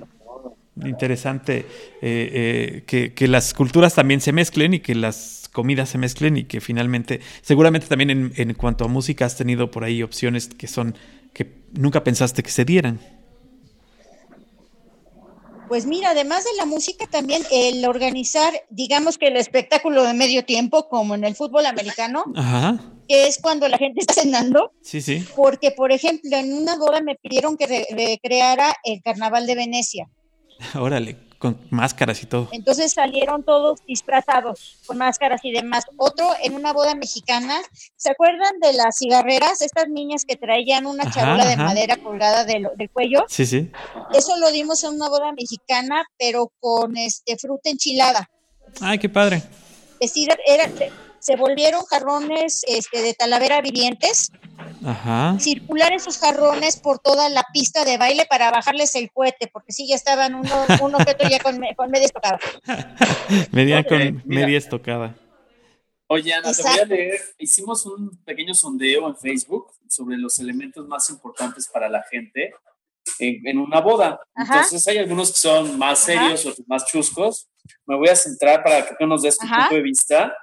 Interesante eh, eh, que, las culturas también se mezclen y que las comidas se mezclen y que finalmente, seguramente también en, en cuanto a música has tenido por ahí opciones que son que nunca pensaste que se dieran. Pues mira, además de la música, también el organizar, digamos que el espectáculo de medio tiempo, como en el fútbol americano, que es cuando la gente está cenando. Sí, sí. Porque, por ejemplo, en una boda me pidieron que recreara el carnaval de Venecia. Órale con máscaras y todo. Entonces salieron todos disfrazados con máscaras y demás. Otro en una boda mexicana, ¿se acuerdan de las cigarreras? Estas niñas que traían una charola de madera colgada del, cuello. Sí, sí. Eso lo dimos en una boda mexicana, pero con este fruta enchilada. Ay, qué padre. era, se volvieron jarrones este, de talavera vivientes. Ajá. Circular esos jarrones por toda la pista de baile para bajarles el cohete, porque sí, ya estaban uno, uno que otro ya con, media estocada. Venía con media estocada. Oye, Ana, te voy a leer. Hicimos un pequeño sondeo en Facebook sobre los elementos más importantes para la gente en, una boda. Entonces, hay algunos que son más serios, o más chuscos. Me voy a centrar para que tú nos des tu punto de vista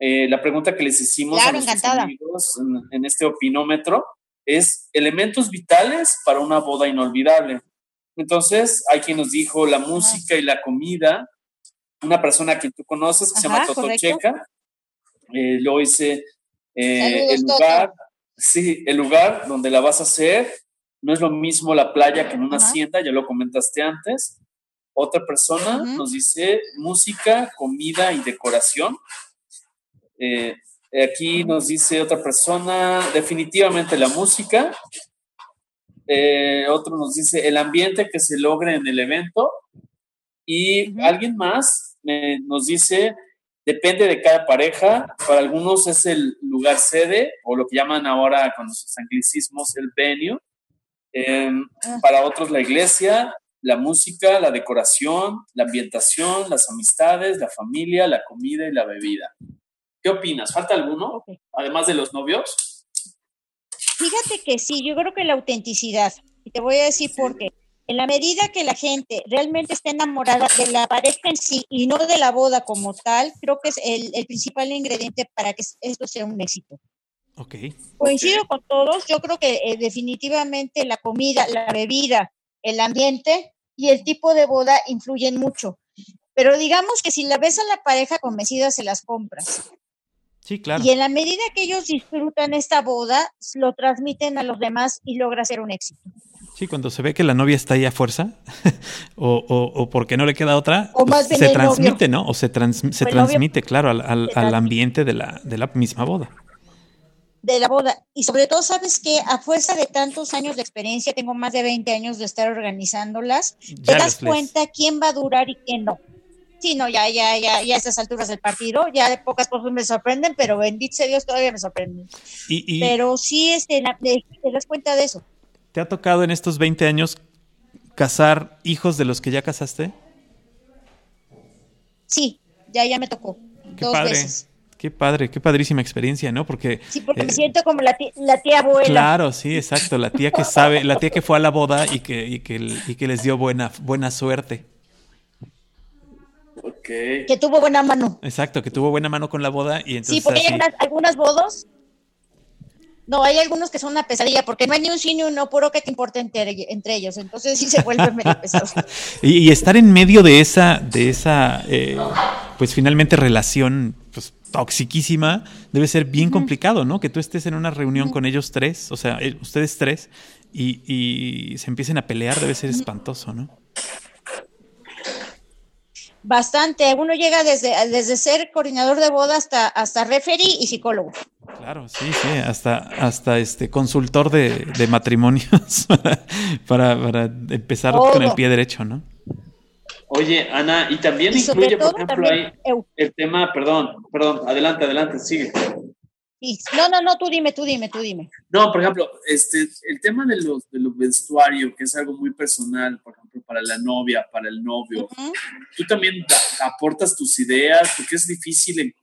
eh, la pregunta que les hicimos a nuestros amigos en, este opinómetro es elementos vitales para una boda inolvidable. Entonces, hay quien nos dijo la música y la comida, una persona que tú conoces que se llama Toto Checa, eh, luego dice eh, el lugar, sí, el lugar donde la vas a hacer, no es lo mismo la playa que en una hacienda, ya lo comentaste antes. Otra persona nos dice música, comida y decoración. Eh, aquí nos dice otra persona, definitivamente la música. Eh, otro nos dice el ambiente que se logre en el evento. Y alguien más eh, nos dice, depende de cada pareja. Para algunos es el lugar sede o lo que llaman ahora con los anglicismos el venue. Em, ah. Para otros la iglesia, la música, la decoración, la ambientación, las amistades, la familia, la comida y la bebida. ¿Qué opinas? ¿Falta alguno? Además de los novios. Fíjate que sí, yo creo que la autenticidad. Y te voy a decir por qué. En la medida que la gente realmente está enamorada de la pareja en sí y no de la boda como tal, creo que es el, principal ingrediente para que esto sea un éxito. Ok. Coincido con todos, yo creo que eh, definitivamente la comida, la bebida, el ambiente y el tipo de boda influyen mucho. Pero digamos que si la ves a la pareja convencida, se las compras. Y en la medida que ellos disfrutan esta boda, lo transmiten a los demás y logra ser un éxito. Sí, cuando se ve que la novia está ahí a fuerza, o, o, porque no le queda otra, se transmite, ¿no? O se, se transmite, claro, al, al, ambiente de la, de la misma boda. De la boda. Y sobre todo, sabes que a fuerza de tantos años de experiencia, tengo más de 20 años de estar organizándolas, te das cuenta quién va a durar y quién no. Sí, no, ya, ya, ya, ya a estas alturas del partido, ya de pocas cosas me sorprenden, pero bendito sea Dios, todavía me sorprenden. pero sí, este, te das cuenta de eso. ¿Te ha tocado en estos 20 años casar hijos de los que ya casaste? Sí, ya, ya me tocó. Qué dos padre. Veces. Qué padre, qué padrísima experiencia, ¿no? Porque sí, porque me eh, siento como la tía, la tía, abuela. Claro, sí, exacto, la tía que sabe, la tía que fue a la boda y que, y que, y que les dio buena, buena suerte. Que tuvo buena mano. Exacto, que tuvo buena mano con la boda y entonces. Sí, porque hay algunas bodas. No, hay algunos que son una pesadilla, porque no hay ni un sí ni un no, puro que te importa entre, ellos. Entonces sí se vuelve medio pesado. y, estar en medio de esa, de esa, eh, pues finalmente relación, pues toxiquísima, debe ser bien complicado, ¿no? Que tú estés en una reunión con ellos tres, o sea, eh, ustedes tres, y, y se empiecen a pelear, debe ser espantoso, ¿no? Bastante. Uno llega desde, desde ser coordinador de boda hasta, hasta referee y psicólogo. Claro, sí, sí, hasta, hasta este consultor de, matrimonios para, para, empezar con el pie derecho, ¿no? Oye, Ana, y también incluye, por ejemplo, ahí el tema, perdón, perdón, adelante, adelante, sigue. No, no, no, tú dime, tú dime, tú dime. No, por ejemplo, este, el tema de los, de los vestuarios, que es algo muy personal, por ejemplo, para la novia, para el novio, tú también aportas tus ideas, porque es difícil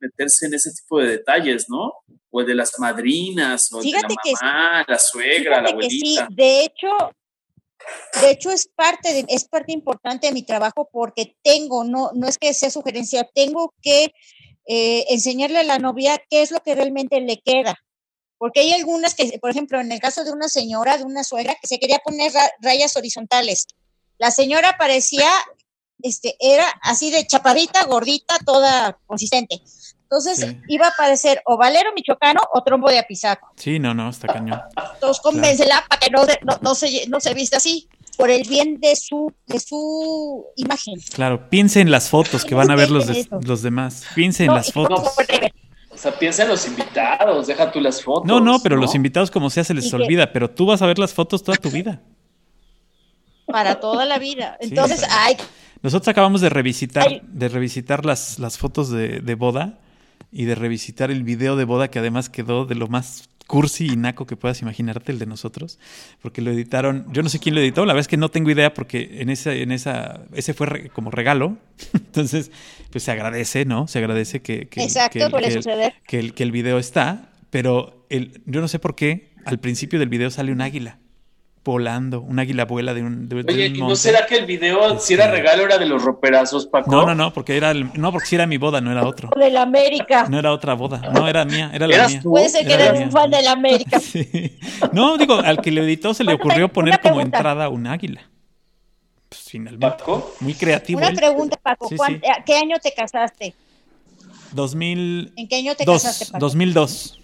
meterse en ese tipo de detalles, ¿no? O de las madrinas, o de la mamá, la suegra, la abuelita. sí, de hecho, de hecho, es parte, de, es parte importante de mi trabajo porque tengo, no, no es que sea sugerencia, tengo que eh, enseñarle a la novia qué es lo que realmente le queda. Porque hay algunas que, por ejemplo, en el caso de una señora, de una suegra, que se quería poner rayas horizontales. La señora parecía, este, era así de chaparrita, gordita, toda consistente. Entonces iba a parecer o Valero Michoacano o Trombo de Apizaco. Sí, no, no, está cañón. Entonces convéncela para que no, no, se, no se vista así, por el bien de su, de su imagen. Claro, piense en las fotos que van a ver los, los demás. Piense en las fotos. o sea, piensa en los invitados, deja tú las fotos. No, no, pero los invitados como sea se les olvida, pero tú vas a ver las fotos toda tu vida. Para toda la vida. Entonces, ay. Nosotros acabamos de revisitar, de revisitar las, las fotos de, de boda y de revisitar el video de boda que además quedó de lo más cursi y naco que puedas imaginarte, el de nosotros, porque lo editaron, yo no sé quién lo editó, la verdad es que no tengo idea porque en esa, en esa, ese fue como regalo, entonces, pues se agradece, ¿no? Se agradece que, que, que, el, que el video está, pero el, yo no sé por qué al principio del video sale un águila volando, un águila vuela de un de, Oye, ¿y no será que el video, si era este, regalo, era de los roperazos, Paco? No, no, no, porque era el, no, porque si era mi boda, no era otro. De la América. No era otra boda, no, era mía, era la mía. Puede ser que eras un fan de la América. No, digo, al que le editó se le ocurrió poner como entrada un águila. Pues finalmente. ¿Paco? Muy creativo. Una pregunta, Paco, ¿qué año te casaste? 2000. ¿En qué año te casaste, Paco? 2002.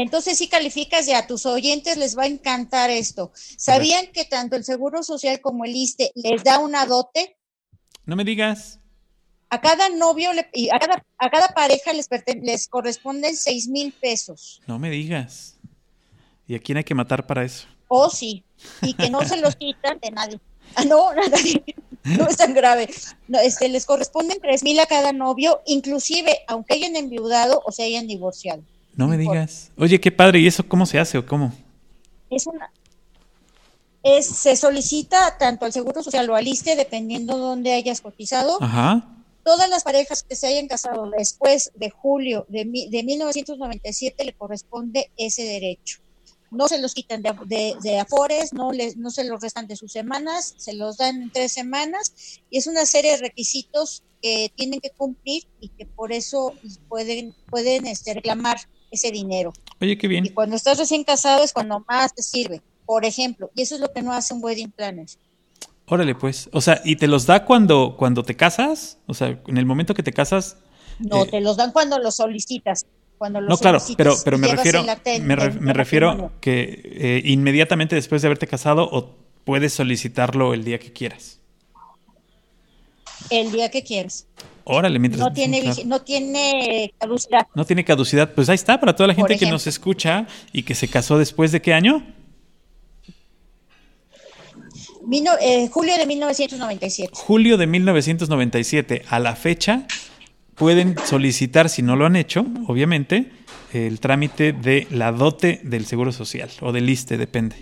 Entonces sí calificas y a tus oyentes les va a encantar esto. ¿Sabían que tanto el Seguro Social como el ISTE les da una dote? No me digas. A cada novio y a cada, a cada pareja les, les corresponden seis mil pesos. No me digas. ¿Y a quién hay que matar para eso? Oh, sí. Y que no se los quitan de nadie. Ah, no, nadie. No es tan grave. No, este, les corresponden tres mil a cada novio, inclusive aunque hayan enviudado o se hayan divorciado. No me digas. Oye, qué padre. ¿Y eso cómo se hace o cómo? Es una. Es, se solicita tanto al Seguro Social o al ISTE, dependiendo dónde hayas cotizado. Ajá. Todas las parejas que se hayan casado después de julio de, de 1997 le corresponde ese derecho. No se los quitan de, de, afores, no, les, no se los restan de sus semanas, se los dan en tres semanas y es una serie de requisitos que tienen que cumplir y que por eso pueden, pueden este, reclamar ese dinero. Oye, qué bien. Y cuando estás recién casado es cuando más te sirve, por ejemplo, y eso es lo que no hace un wedding planner. Órale, pues. O sea, ¿y te los da cuando, cuando te casas? O sea, en el momento que te casas. No, eh, te los dan cuando los solicitas. Cuando los no, claro, pero, pero me refiero, me, me refiero que eh, inmediatamente después de haberte casado o puedes solicitarlo el día que quieras. El día que quieras. Órale, mientras. No tiene, no tiene caducidad. No tiene caducidad. Pues ahí está, para toda la gente que nos escucha y que se casó después de qué año? Eh, julio de 1997. Julio de 1997. A la fecha pueden solicitar, si no lo han hecho, obviamente, el trámite de la dote del Seguro Social o del ISTE, depende.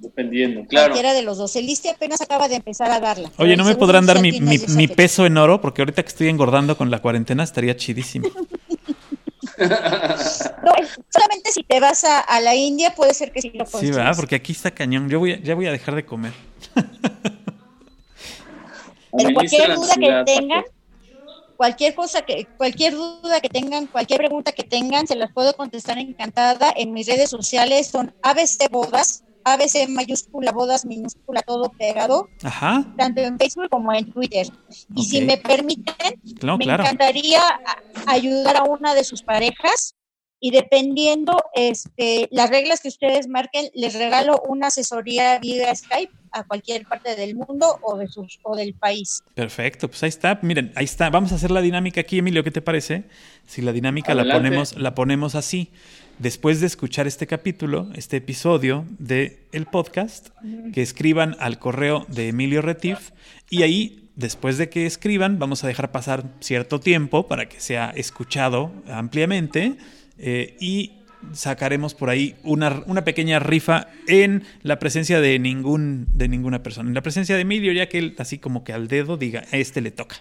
Dependiendo, claro. Cualquiera de los dos. El ISTE apenas acaba de empezar a darla. Oye, ¿no me podrán dar mi, mi, peso en oro? Porque ahorita que estoy engordando con la cuarentena estaría chidísimo. no, solamente si te vas a, la India puede ser que sí lo puedas. Sí, ¿verdad? Porque aquí está cañón. Yo voy ya voy a dejar de comer. Pero cualquier duda que tengan, cualquier cosa que, cualquier duda que tengan, cualquier pregunta que tengan, se las puedo contestar encantada. En mis redes sociales son ABC Bodas ABC mayúscula, bodas minúscula, todo pegado. Ajá. Tanto en Facebook como en Twitter. Y si me permiten, me encantaría ayudar a una de sus parejas y dependiendo este, las reglas que ustedes marquen, les regalo una asesoría vía Skype a cualquier parte del mundo o, de sus, o del país. Perfecto, pues ahí está. Miren, ahí está. Vamos a hacer la dinámica aquí, Emilio, ¿qué te parece? Si la dinámica la ponemos, la ponemos así después de escuchar este capítulo, este episodio de el podcast, que escriban al correo de Emilio Retif y ahí, después de que escriban, vamos a dejar pasar cierto tiempo para que sea escuchado ampliamente eh, y sacaremos por ahí una, una, pequeña rifa en la presencia de ningún de ninguna persona. En la presencia de Emilio, ya que él así como que al dedo diga, a este le toca.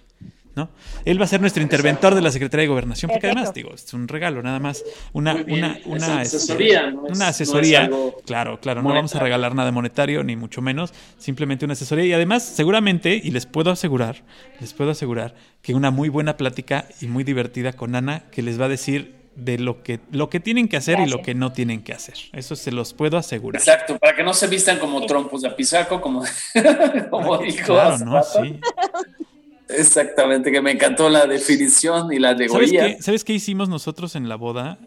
Él va a ser nuestro interventor de la Secretaría de Gobernación, porque además, digo, es un regalo, nada más, una, una, una este, asesoría, una asesoría, claro, claro, no vamos a regalar nada monetario, ni mucho menos, simplemente una asesoría, y además, seguramente, y les puedo asegurar, les puedo asegurar que una muy buena plática y muy divertida con Ana, que les va a decir de lo que, lo que tienen que hacer y lo que no tienen que hacer. Eso se los puedo asegurar. Exacto, para que no se vistan como trompos de apisaco, como, como dijo. Claro, ¿no? Sí. Exactamente, que me encantó la definición y la de ¿Sabes qué, ¿Sabes qué hicimos nosotros en la boda?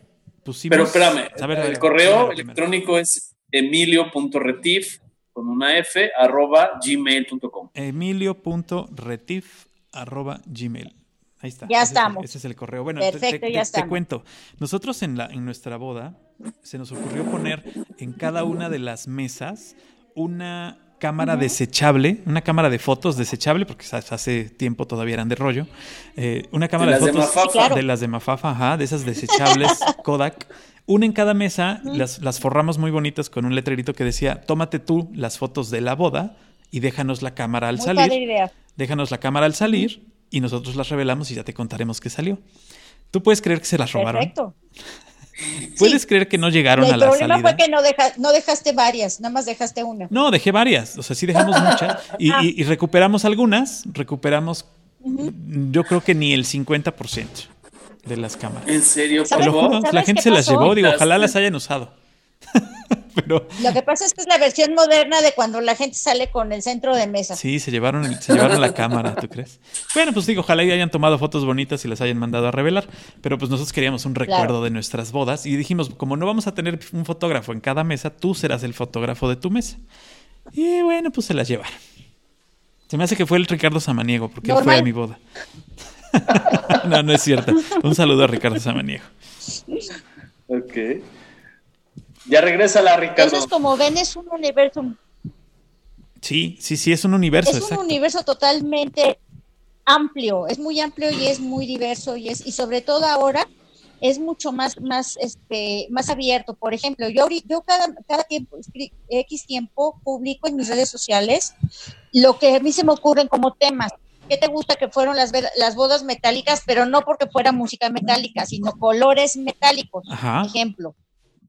Pusimos, Pero espérame, el correo electrónico es emilio.retif con una F arroba gmail.com. Emilio.retif arroba gmail. Ahí está. Ya estamos. ese es el correo. Bueno, Perfecto, te, ya te, cuento. Nosotros en, la, en nuestra boda se nos ocurrió poner en cada una de las mesas una cámara desechable, una cámara de fotos desechable, porque hace tiempo todavía eran de rollo, eh, una cámara de, fotos de, las de Mafafa, ajá, de esas desechables Kodak. Una en cada mesa, las, las forramos muy bonitas con un letrerito que decía, tómate tú las fotos de la boda y déjanos la cámara al salir. Déjanos la cámara al salir y nosotros las revelamos y ya te contaremos qué salió. ¿Tú puedes creer que se las robaron? Perfecto. ¿Puedes creer que no llegaron a la salida? El problema fue que no, no, dejaste varias, nada más dejaste una. No, dejé varias, o sea, sí dejamos muchas y, ah. y, recuperamos algunas, recuperamos yo creo que ni el 50% de las cámaras. ¿En serio? la gente se las llevó, digo, ojalá las hayan usado. Pero... Lo que pasa es que es la versión moderna de cuando la gente sale con el centro de mesa. Sí, se llevaron, se llevaron la cámara, ¿tú crees? Bueno, pues digo, ojalá y hayan tomado fotos bonitas y las hayan mandado a revelar. Pero pues nosotros queríamos un recuerdo de nuestras bodas y dijimos, como no vamos a tener un fotógrafo en cada mesa, tú serás el fotógrafo de tu mesa. Y bueno, pues se las llevaron. Se me hace que fue el Ricardo Samaniego, porque él fue a mi boda. no, no es cierto. Un saludo a Ricardo Samaniego. Ok. Ya regresa la Ricardo. Entonces, como ven, es un universo. Sí, sí, sí, es un universo. Es un universo totalmente amplio, es muy amplio y es muy diverso y es y sobre todo ahora es mucho más más este más abierto. Por ejemplo, yo yo cada cada tiempo X tiempo publico en mis redes sociales lo que a mí se me ocurren como temas. ¿Qué te gusta que fueron las, las bodas metálicas, pero no porque fuera música metálica, sino colores metálicos? Por ejemplo,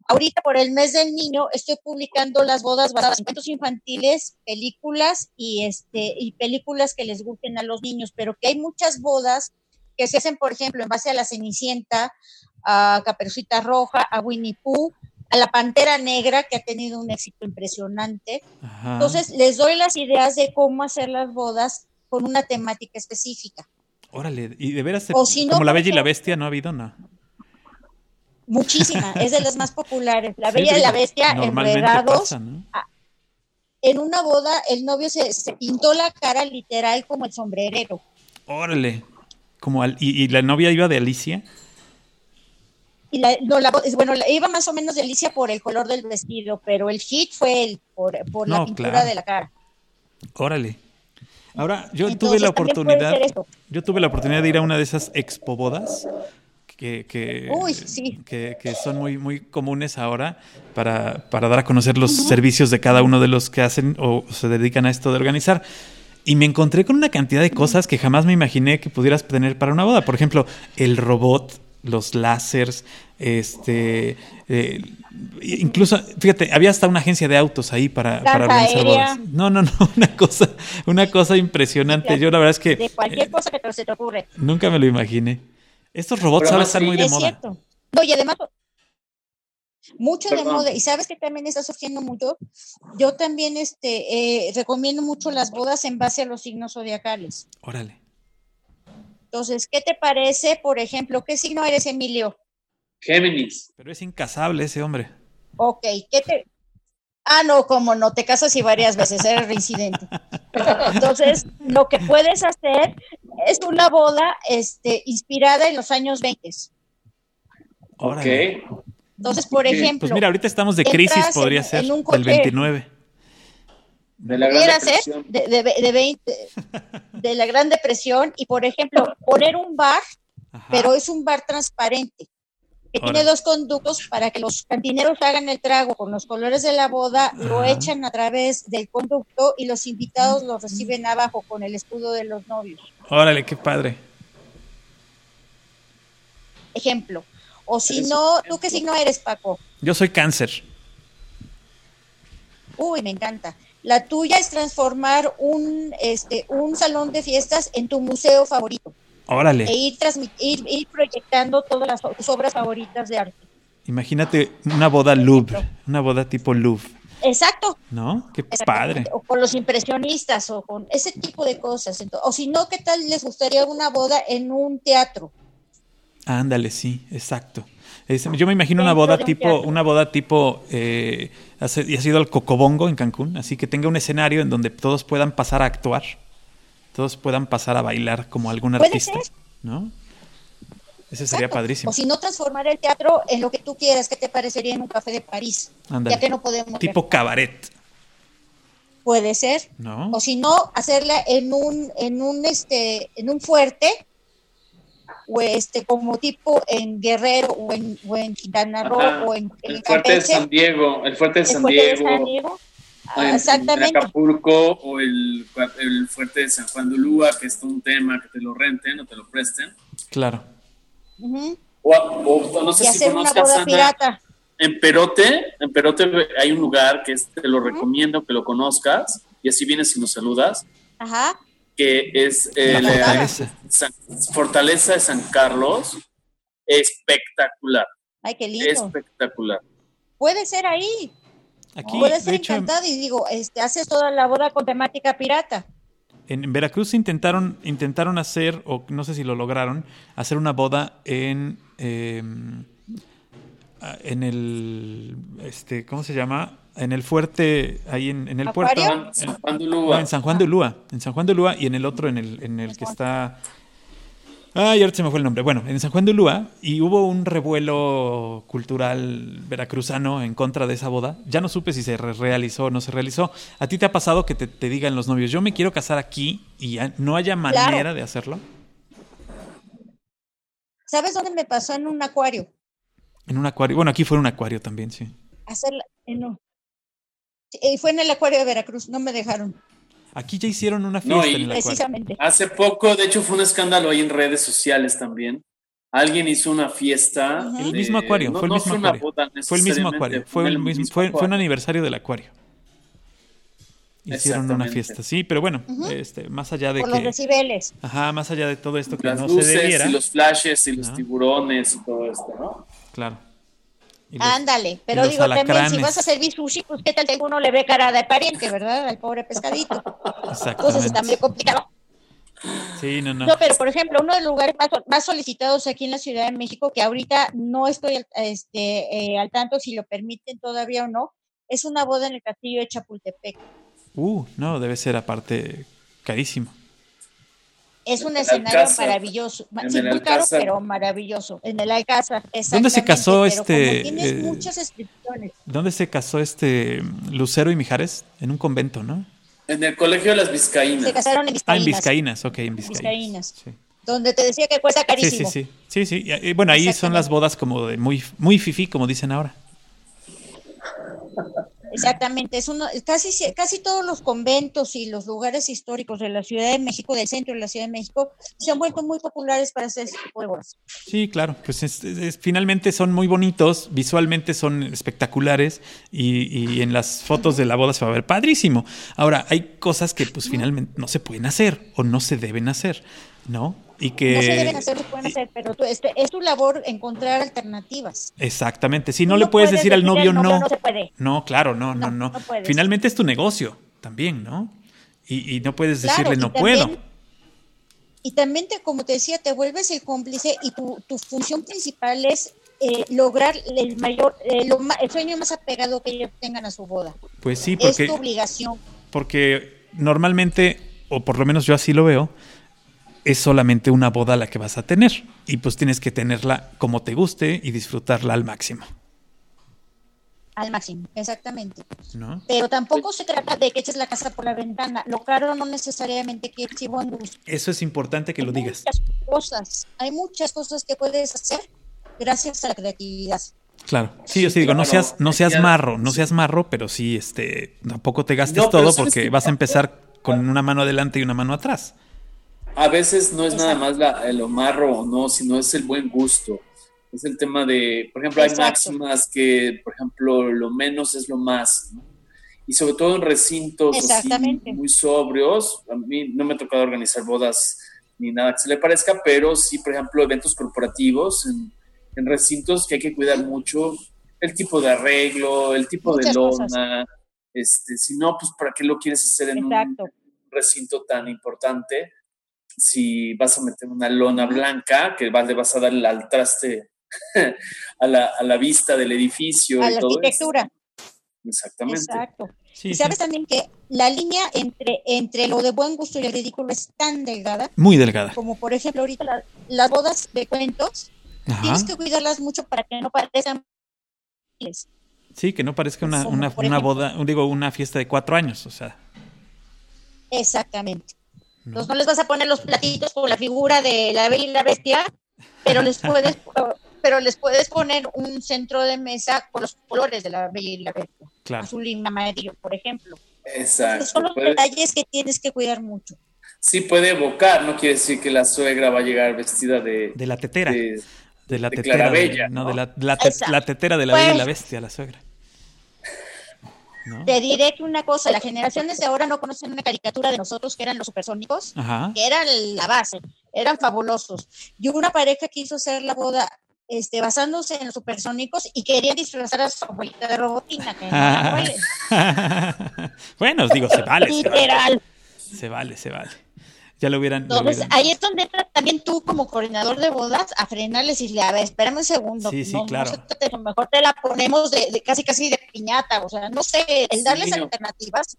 Ahorita por el mes del niño estoy publicando las bodas basadas en cuentos infantiles, películas y este y películas que les gusten a los niños, pero que hay muchas bodas que se hacen, por ejemplo, en base a la Cenicienta, a Caperucita Roja, a Winnie Pooh, a la Pantera Negra, que ha tenido un éxito impresionante. Entonces, les doy las ideas de cómo hacer las bodas con una temática específica. Órale, y de veras, como la Bella y la Bestia, no ha habido nada. Muchísima, es de las más populares. La Bella y la Bestia enredados. En una boda, el novio se, pintó la cara literal como el sombrerero. Órale. Como y, la novia iba de Alicia? Y la, no, la, bueno, iba más o menos de Alicia por el color del vestido, pero el hit fue el, por, la pintura de la cara. Órale. Ahora, yo tuve la oportunidad, yo tuve la oportunidad de ir a una de esas expo bodas que, que, que, son muy, muy comunes ahora para, para dar a conocer los servicios de cada uno de los que hacen o se dedican a esto de organizar. Y me encontré con una cantidad de cosas que jamás me imaginé que pudieras tener para una boda. Por ejemplo, el robot, los láseres, este, eh, incluso, fíjate, había hasta una agencia de autos ahí para, para organizar bodas. No, no, no, una cosa, una cosa impresionante. Yo la verdad es que de cualquier cosa que se te ocurre. Nunca me lo imaginé. Estos robots ahora están muy de moda. Cierto. No, y además, mucho de moda. Y sabes que también está surgiendo mucho. Yo también este, eh, recomiendo mucho las bodas en base a los signos zodiacales. Órale. Entonces, ¿qué te parece, por ejemplo? ¿Qué signo eres, Emilio? Géminis. Pero es incasable ese hombre. Ok, ¿qué te, Ah, no, como no, te casas y varias veces, eres reincidente. Entonces, lo que puedes hacer es una boda este, inspirada en los años 20. Ok. Entonces, por ejemplo. Pues mira, ahorita estamos de crisis, podría ser, del 29. De la Gran Depresión. De, de, de, la Gran Depresión, y por ejemplo, poner un bar, pero es un bar transparente que tiene dos conductos para que los cantineros hagan el trago con los colores de la boda, lo echan a través del conducto y los invitados lo reciben abajo con el escudo de los novios. Órale, qué padre. Ejemplo. O si no, ¿tú qué signo eres, Paco? Yo soy cáncer. Uy, me encanta. La tuya es transformar un, este, un salón de fiestas en tu museo favorito. Órale. E ir, ir, proyectando todas las tus obras favoritas de arte. Imagínate una boda Louvre, una boda tipo Louvre. Exacto. ¿No? Qué padre. O con los impresionistas o con ese tipo de cosas. o si no, ¿qué tal les gustaría una boda en un teatro? Ándale, sí, exacto. yo me imagino una boda, tipo, una boda tipo, eh, y ha sido el Cocobongo en Cancún, así que tenga un escenario en donde todos puedan pasar a actuar, todos puedan pasar a bailar como algún artista, ¿no? Ese sería padrísimo. O si no, transformar el teatro en lo que tú quieras, que te parecería en un café de París. Ya que no podemos. Tipo cabaret. Puede ser. ¿No? O si no, hacerla en un, en un, este, en un fuerte, o este, como tipo en Guerrero, o en, o en Quintana Roo, o en, el fuerte de San Diego, el fuerte de San Diego. Ah, exactamente. Acapulco o el, el, fuerte de San Juan de Ulúa, que es un tema que te lo renten o te lo presten. Claro o, no sé si conozcas pirata. En Perote, en Perote hay un lugar que te lo recomiendo que lo conozcas y así vienes y nos saludas. Ajá. Que es el, Fortaleza de San Carlos. Espectacular. Ay, qué lindo. Espectacular. Puede ser ahí. Aquí, Puede ser encantado y digo, este, haces toda la boda con temática pirata. En Veracruz intentaron, intentaron hacer, o no sé si lo lograron, hacer una boda en, em, en el, este, ¿cómo se llama? En el fuerte, ahí en, el puerto. En San Juan de Ulúa. en San Juan de Ulúa. En San Juan de Ulúa y en el otro, en el, en el que está Ay, ahorita se me fue el nombre. Bueno, en San Juan de Ulúa y hubo un revuelo cultural veracruzano en contra de esa boda. Ya no supe si se realizó o no se realizó. ¿A ti te ha pasado que te, digan los novios, yo me quiero casar aquí y no haya manera de hacerlo? ¿Sabes dónde me pasó? En un acuario. En un acuario. Bueno, aquí fue un acuario también, sí. Hacerla en un... Y fue en el acuario de Veracruz, no me dejaron. Aquí ya hicieron una fiesta en el precisamente. Hace poco, de hecho, fue un escándalo ahí en redes sociales también. Alguien hizo una fiesta. En El mismo acuario, fue el mismo acuario. fue el mismo acuario, fue, el mismo, fue, fue, un aniversario del acuario. Hicieron una fiesta, sí, pero bueno, este, más allá de Por que... los decibeles. Ajá, más allá de todo esto que Las no luces se debiera. y los flashes y los tiburones y todo esto, ¿no? Claro. Ándale, pero digo también, si vas a servir sushi, pues qué tal que uno le ve cara de pariente, ¿verdad? Al pobre pescadito. Entonces está muy complicado. Sí, no, no. No, pero por ejemplo, uno de los lugares más, solicitados aquí en la Ciudad de México, que ahorita no estoy este, eh, al tanto si lo permiten todavía o no, es una boda en el castillo de Chapultepec. Uh, no, debe ser aparte carísimo. Es un escenario maravilloso, sí, muy caro, pero maravilloso. En el Alcázar, ¿Dónde se casó este? tienes eh, muchas inscripciones. ¿Dónde se casó este Lucero y Mijares? En un convento, ¿no? En el Colegio de las Vizcaínas. Se casaron en Vizcaínas. Ah, en Vizcaínas, ok, en Vizcaínas. Sí. Donde te decía que cuesta carísimo. Sí, sí, sí. sí, sí. Y, bueno, ahí son las bodas como de muy, muy fifi, como dicen ahora. Exactamente, es uno, casi, casi todos los conventos y los lugares históricos de la Ciudad de México, del centro de la Ciudad de México, se han vuelto muy populares para hacer bodas. Sí, claro, pues finalmente son muy bonitos, visualmente son espectaculares y, en las fotos de la boda se va a ver padrísimo. Ahora, hay cosas que pues finalmente no se pueden hacer o no se deben hacer, ¿no? Y que, no se deben hacer, se pueden hacer, pero este, es tu labor encontrar alternativas. Exactamente. Si no, le puedes, decir, al novio no. No, se puede. no, claro, no, no, no. Finalmente es tu negocio también, ¿no? Y, no puedes decirle no puedo. Y también, te, como te decía, te vuelves el cómplice y tu, tu función principal es eh, lograr el mayor, eh, el sueño más apegado que ellos tengan a su boda. Pues sí, porque. Es tu obligación. Porque normalmente, o por lo menos yo así lo veo, es solamente una boda la que vas a tener y pues tienes que tenerla como te guste y disfrutarla al máximo. Al máximo, exactamente. Pero tampoco se trata de que eches la casa por la ventana. Lo caro no necesariamente que si bonus. Eso es importante que lo digas. Muchas cosas, hay muchas cosas que puedes hacer gracias a la creatividad. Claro, sí, yo sí digo, no seas, no seas marro, no seas marro, pero sí, este, tampoco te gastes todo porque vas a empezar con una mano adelante y una mano atrás a veces no es nada más la, el omarro o no, sino es el buen gusto. Es el tema de, por ejemplo, hay máximas que, por ejemplo, lo menos es lo más. Y sobre todo en recintos así, muy sobrios. A mí no me ha tocado organizar bodas ni nada que se le parezca, pero sí, por ejemplo, eventos corporativos en, recintos que hay que cuidar mucho el tipo de arreglo, el tipo de lona, este, si no, pues para qué lo quieres hacer en un recinto tan importante si vas a meter una lona blanca que le vas a dar al traste a, la, a la vista del edificio. A la arquitectura. Exactamente. Exacto. y sabes también que la línea entre, entre lo de buen gusto y el ridículo es tan delgada. Muy delgada. Como por ejemplo ahorita las bodas de cuentos, tienes que cuidarlas mucho para que no parezcan... Sí, que no parezca una, una, una boda, digo, una fiesta de cuatro años, o sea. Exactamente. Entonces no les vas a poner los platitos con la figura de la bella y la bestia, pero les puedes, pero les puedes poner un centro de mesa con los colores de la bella y la bestia. Azul y amarillo, por ejemplo. Exacto. son los detalles que tienes que cuidar mucho. Sí, puede evocar, no quiere decir que la suegra va a llegar vestida de... De la tetera. De, la tetera. Bella, no, de la, la, tetera de la bella y la pues, bestia, la suegra. Te diré que una cosa, las generaciones de ahora no conocen una caricatura de nosotros que eran los supersónicos, que eran la base, eran fabulosos. Y hubo una pareja que hizo hacer la boda este, basándose en los supersónicos y querían disfrazar a su abuelita de robotina. Que bueno, digo, se vale. Literal. Se vale, se vale ya lo hubieran. Entonces, ahí es donde entra también tú, como coordinador de bodas, a frenarles y decirle, a ver, espérame un segundo. Sí, sí, claro. No, mejor te la ponemos de, casi casi de piñata, o sea, no sé, el darles alternativas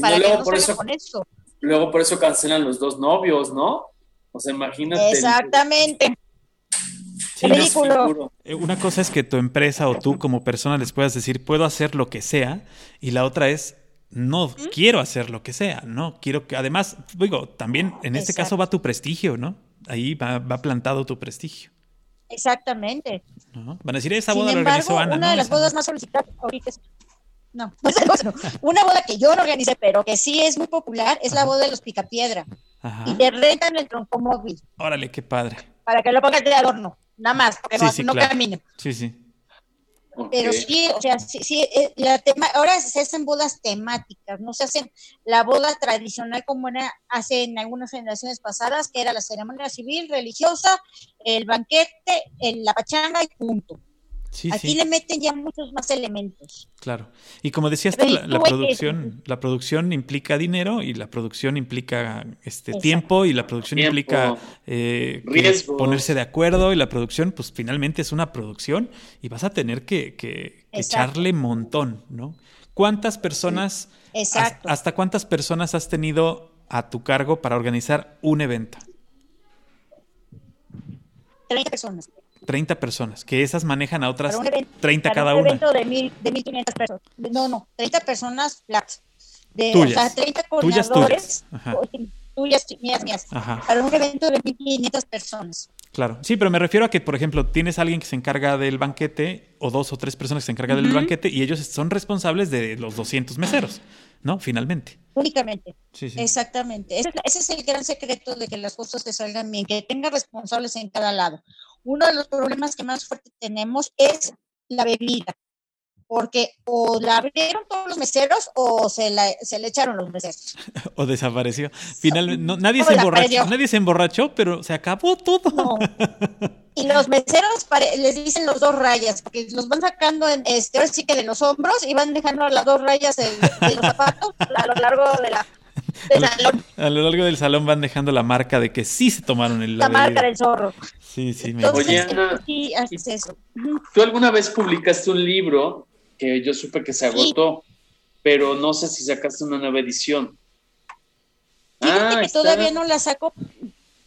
para que no por eso, con eso. Luego por eso cancelan los dos novios, ¿no? O sea, imagínate. Exactamente. Sí, eh, una cosa es que tu empresa o tú como persona les puedas decir, puedo hacer lo que sea, y la otra es, no quiero hacer lo que sea, no quiero que, además, digo, también en este caso va tu prestigio, ¿no? Ahí va, plantado tu prestigio. Exactamente. Van a decir, esa boda la organizó Ana. Una de las bodas más solicitadas ahorita es... No, no, una boda que yo no organicé, pero que sí es muy popular, es la boda de los Picapiedra. Ajá. Y te rentan el troncomóvil. Órale, qué padre. Para que lo pongas de adorno, nada más, porque no, no camine. Sí, sí. Pero sí, o sea, sí, sí eh, la tema, ahora se hacen bodas temáticas, no se hacen la boda tradicional como era hace en algunas generaciones pasadas, que era la ceremonia civil, religiosa, el banquete, la pachanga y punto. Aquí le meten ya muchos más elementos. Claro. Y como decías tú, la, producción, la producción implica dinero y la producción implica este tiempo y la producción implica eh, ponerse de acuerdo y la producción, pues finalmente es una producción y vas a tener que, que, echarle montón, ¿no? ¿Cuántas personas, hasta cuántas personas has tenido a tu cargo para organizar un evento? 30 personas. 30 personas, que esas manejan a otras 30 cada una. Un evento de, mil, de 1500 personas. No, no, 30 personas flat. De, tuyas. O sea, 30 coordinadores. Tuyas, tuyas. mías, mías. Ajá. Para un evento de 1500 personas. Claro, sí, pero me refiero a que, por ejemplo, tienes a alguien que se encarga del banquete o dos o tres personas que se encargan del banquete y ellos son responsables de los 200 meseros, ¿no? Finalmente. Únicamente. Sí, sí. Exactamente. Ese, ese, es el gran secreto de que las cosas te salgan bien, que tenga responsables en cada lado uno de los problemas que más fuerte tenemos es la bebida, porque o la abrieron todos los meseros o se, la, se le echaron los meseros. o desapareció. Finalmente, nadie, se emborrachó, nadie se emborrachó, pero se acabó todo. Y los meseros les dicen los dos rayas, porque los van sacando en, este, sí que de los hombros y van dejando las dos rayas de, los zapatos a lo largo de la, del salón. A lo largo del salón van dejando la marca de que sí se tomaron el La marca del zorro. Sí, sí, me Oye, Ana, ¿tú alguna vez publicaste un libro que yo supe que se agotó, pero no sé si sacaste una nueva edición? ah, que todavía no la saco.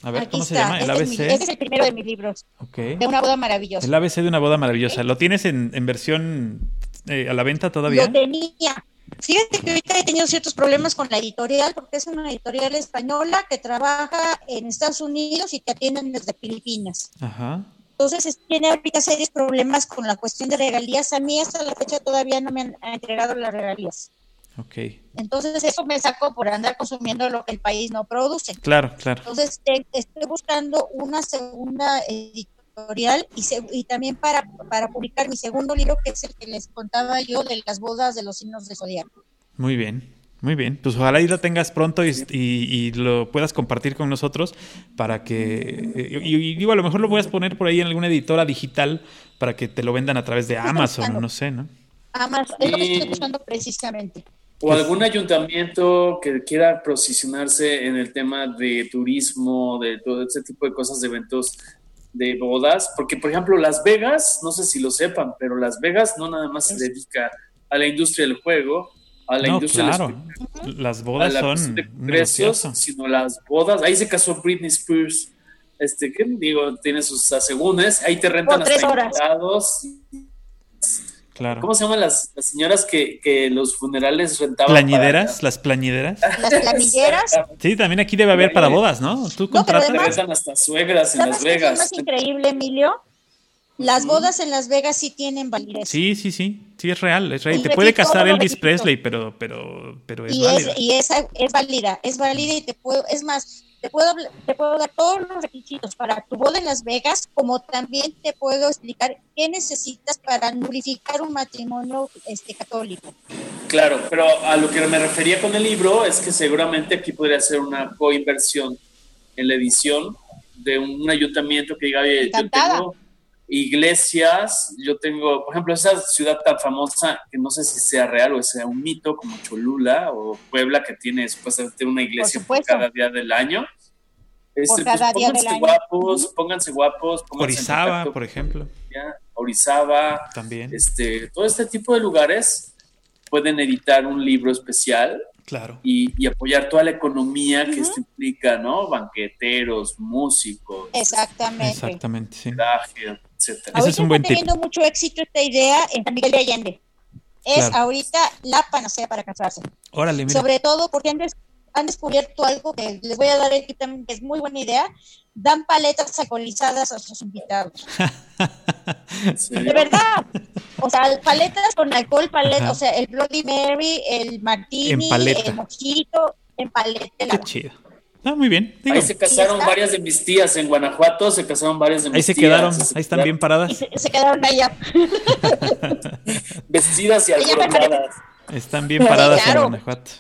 A ver, ¿cómo se llama? ¿El ABC? Este es, el primero de mis libros. De una boda maravillosa. El ABC de una boda maravillosa. ¿Lo tienes en, en versión eh, a la venta todavía? Lo tenía. Fíjate que ahorita he tenido ciertos problemas con la editorial, porque es una editorial española que trabaja en Estados Unidos y que atienden desde Filipinas. Ajá. Entonces tiene ahorita serios problemas con la cuestión de regalías. A mí hasta la fecha todavía no me han entregado las regalías. Ok. Entonces eso me sacó por andar consumiendo lo que el país no produce. Claro, claro. Entonces estoy buscando una segunda editorial y, y también para, para publicar mi segundo libro, que es el que les contaba yo de las bodas de los signos de zodiaco. Muy bien. Muy bien, pues ojalá y lo tengas pronto y, lo puedas compartir con nosotros para que, eh, y, digo, a lo mejor lo puedas poner por ahí en alguna editora digital para que te lo vendan a través de Amazon, no sé, ¿no? Amazon, es lo que estoy buscando precisamente. O algún ayuntamiento que quiera posicionarse en el tema de turismo, de todo ese tipo de cosas, de eventos de bodas, porque por ejemplo Las Vegas, no sé si lo sepan, pero Las Vegas no nada más se dedica a la industria del juego, a la industria claro. Las bodas son de congresos, sino las bodas. Ahí se casó Britney Spears. Este, ¿qué digo? Tiene sus asegúnes. Ahí te rentan hasta invitados. Claro. ¿Cómo se llaman las, señoras que, que, los funerales rentaban? ¿Plañideras? ¿Las plañideras? ¿Las plañideras? Sí, también aquí debe haber para bodas, ¿no? Tú contratas. No, rentan hasta suegras en Las Vegas. Es más increíble, Emilio? Las bodas en Las Vegas sí tienen validez. Sí, sí, sí. Sí, es real. Es real. Te puede casar Elvis Presley, pero, pero, pero es y válida. Es, y es, es válida. Es válida y te puedo. Es más, te puedo, te puedo dar todos los requisitos para tu boda en Las Vegas, como también te puedo explicar qué necesitas para nulificar un matrimonio este, católico. Claro, pero a lo que me refería con el libro es que seguramente aquí podría ser una coinversión en la edición de un ayuntamiento que diga, yo tengo iglesias, yo tengo, por ejemplo, esa ciudad tan famosa, que no sé si sea real o sea un mito, como Cholula o Puebla, que tiene supuestamente una iglesia por, cada día del año. Este, pues, pónganse guapos, pónganse guapos. Orizaba, por ejemplo. Orizaba. También. Este, todo este tipo de lugares pueden editar un libro especial Claro. Y, apoyar toda la economía que esto implica, ¿no? Banqueteros, músicos. Exactamente. Exactamente, sí. Etcétera. Ese es un buen está teniendo mucho éxito esta idea en San Miguel de Allende. Es ahorita la panacea para casarse. Órale, mira. Sobre todo porque han, han descubierto algo que les voy a dar aquí también, que es muy buena idea. Dan paletas alcoholizadas a sus invitados. De verdad. O sea, paletas con alcohol, paletas, o sea, el Bloody Mary, el Martini, el Mojito, en paleta. Qué chido. Ah, muy bien. Ahí se casaron varias de mis tías en Guanajuato, se casaron varias de mis tías. Ahí se quedaron, ahí están bien paradas. Se, quedaron allá. Vestidas y alborotadas. Están bien paradas en Guanajuato.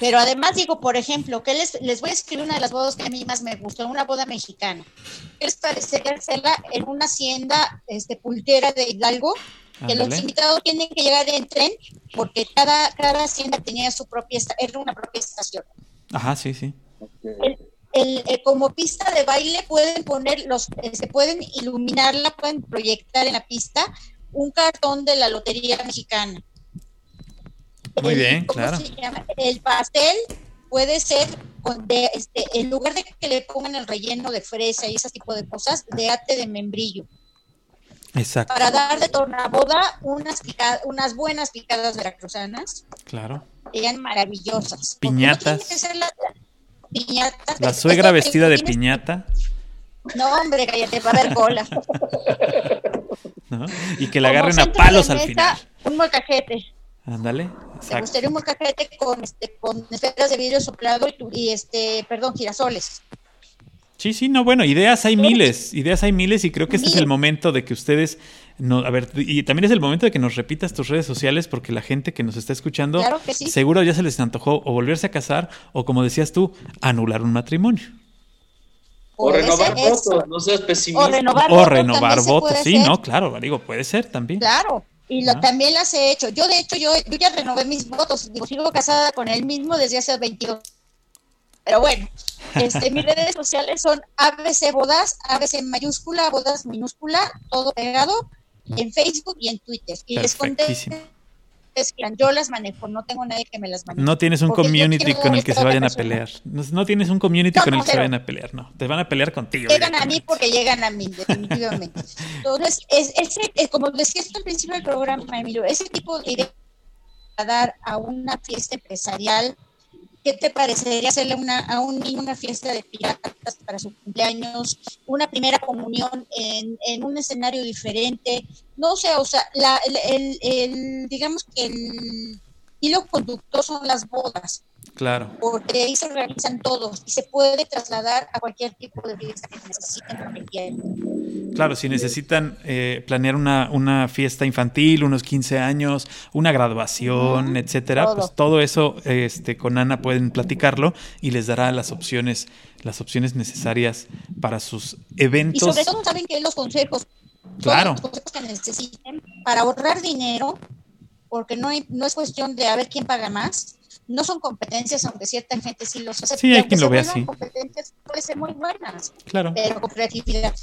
Pero además digo, por ejemplo, que les, les voy a escribir una de las bodas que a mí más me gustó, una boda mexicana. ¿Qué les parecería hacerla en una hacienda este, pultera de Hidalgo? Que los invitados tienen que llegar en tren porque cada, cada hacienda tenía su propia, era una propia estación. Ajá, sí, sí. El, eh, como pista de baile pueden poner los, se este, pueden iluminarla, pueden proyectar en la pista un cartón de la Lotería Mexicana muy bien, claro. El pastel puede ser de, este, en lugar de que le pongan el relleno de fresa y ese tipo de cosas, de ate de membrillo. Exacto. Para dar de tornaboda unas, unas buenas picadas veracruzanas. Claro. Serían maravillosas. Piñatas. la, piñatas. La suegra vestida de piñata. No, hombre, cállate, va a haber cola. Y que la agarren a palos al final. Un molcajete. Ándale. Me gustaría un molcajete con, este, con esferas de vidrio soplado y, este, perdón, girasoles. Sí, sí, no, bueno, ideas hay miles, ideas hay miles y creo que este es el momento de que ustedes, no, a ver, y también es el momento de que nos repitas tus redes sociales porque la gente que nos está escuchando seguro ya se les antojó o volverse a casar o como decías tú, anular un matrimonio. O renovar votos, no seas pesimista. O renovar votos, sí, no, claro, digo, puede ser también. Claro, y lo, también las he hecho. Yo, de hecho, yo, yo ya renové mis votos. Digo, sigo casada con él mismo desde hace 22. Pero bueno, este, mis redes sociales son ABC Bodas, ABC mayúscula, Bodas minúscula, todo pegado en Facebook y en Twitter. Y les conté yo las manejo, no tengo nadie que me las maneje. No tienes un community con el que se vayan a pelear. No, tienes un community con el que se vayan a pelear, no. Te van a pelear contigo. Llegan a mí porque llegan a mí, definitivamente. Entonces, es, es, como decías al principio del programa, Emilio, ese tipo de idea a dar a una fiesta empresarial ¿Qué te parecería hacerle una, a un niño una fiesta de piratas para su cumpleaños, una primera comunión en, en un escenario diferente? No sé, o sea, la, el, el, digamos que el hilo conductor son las bodas, Claro. Porque ahí se organizan todos y se puede trasladar a cualquier tipo de fiesta que necesiten Claro, si necesitan eh, planear una, una, fiesta infantil, unos 15 años, una graduación, etcétera, pues todo eso este, con Ana pueden platicarlo y les dará las opciones, las opciones necesarias para sus eventos. Y sobre todo saben que los consejos, claro. los consejos que necesiten para ahorrar dinero, porque no, hay, no es cuestión de a ver quién paga más, no son competencias, aunque cierta gente sí los hace. Sí, hay quien lo ve así. competencias pueden ser muy buenas, claro. pero con creatividad.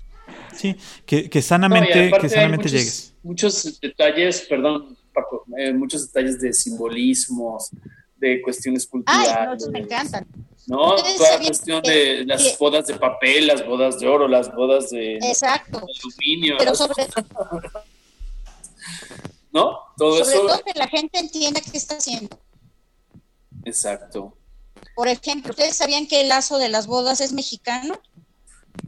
Sí, que, que sanamente, que sanamente muchos, llegues. Muchos detalles, perdón, Paco, eh, muchos detalles de simbolismos, de cuestiones culturales. Ay, no, me encantan. No, toda la cuestión de las bodas de papel, las bodas de oro, las bodas de, Exacto. aluminio. Pero sobre ¿No? Todo sobre todo que la gente entienda qué está haciendo. Exacto. Por ejemplo, ¿ustedes sabían que el lazo de las bodas es mexicano?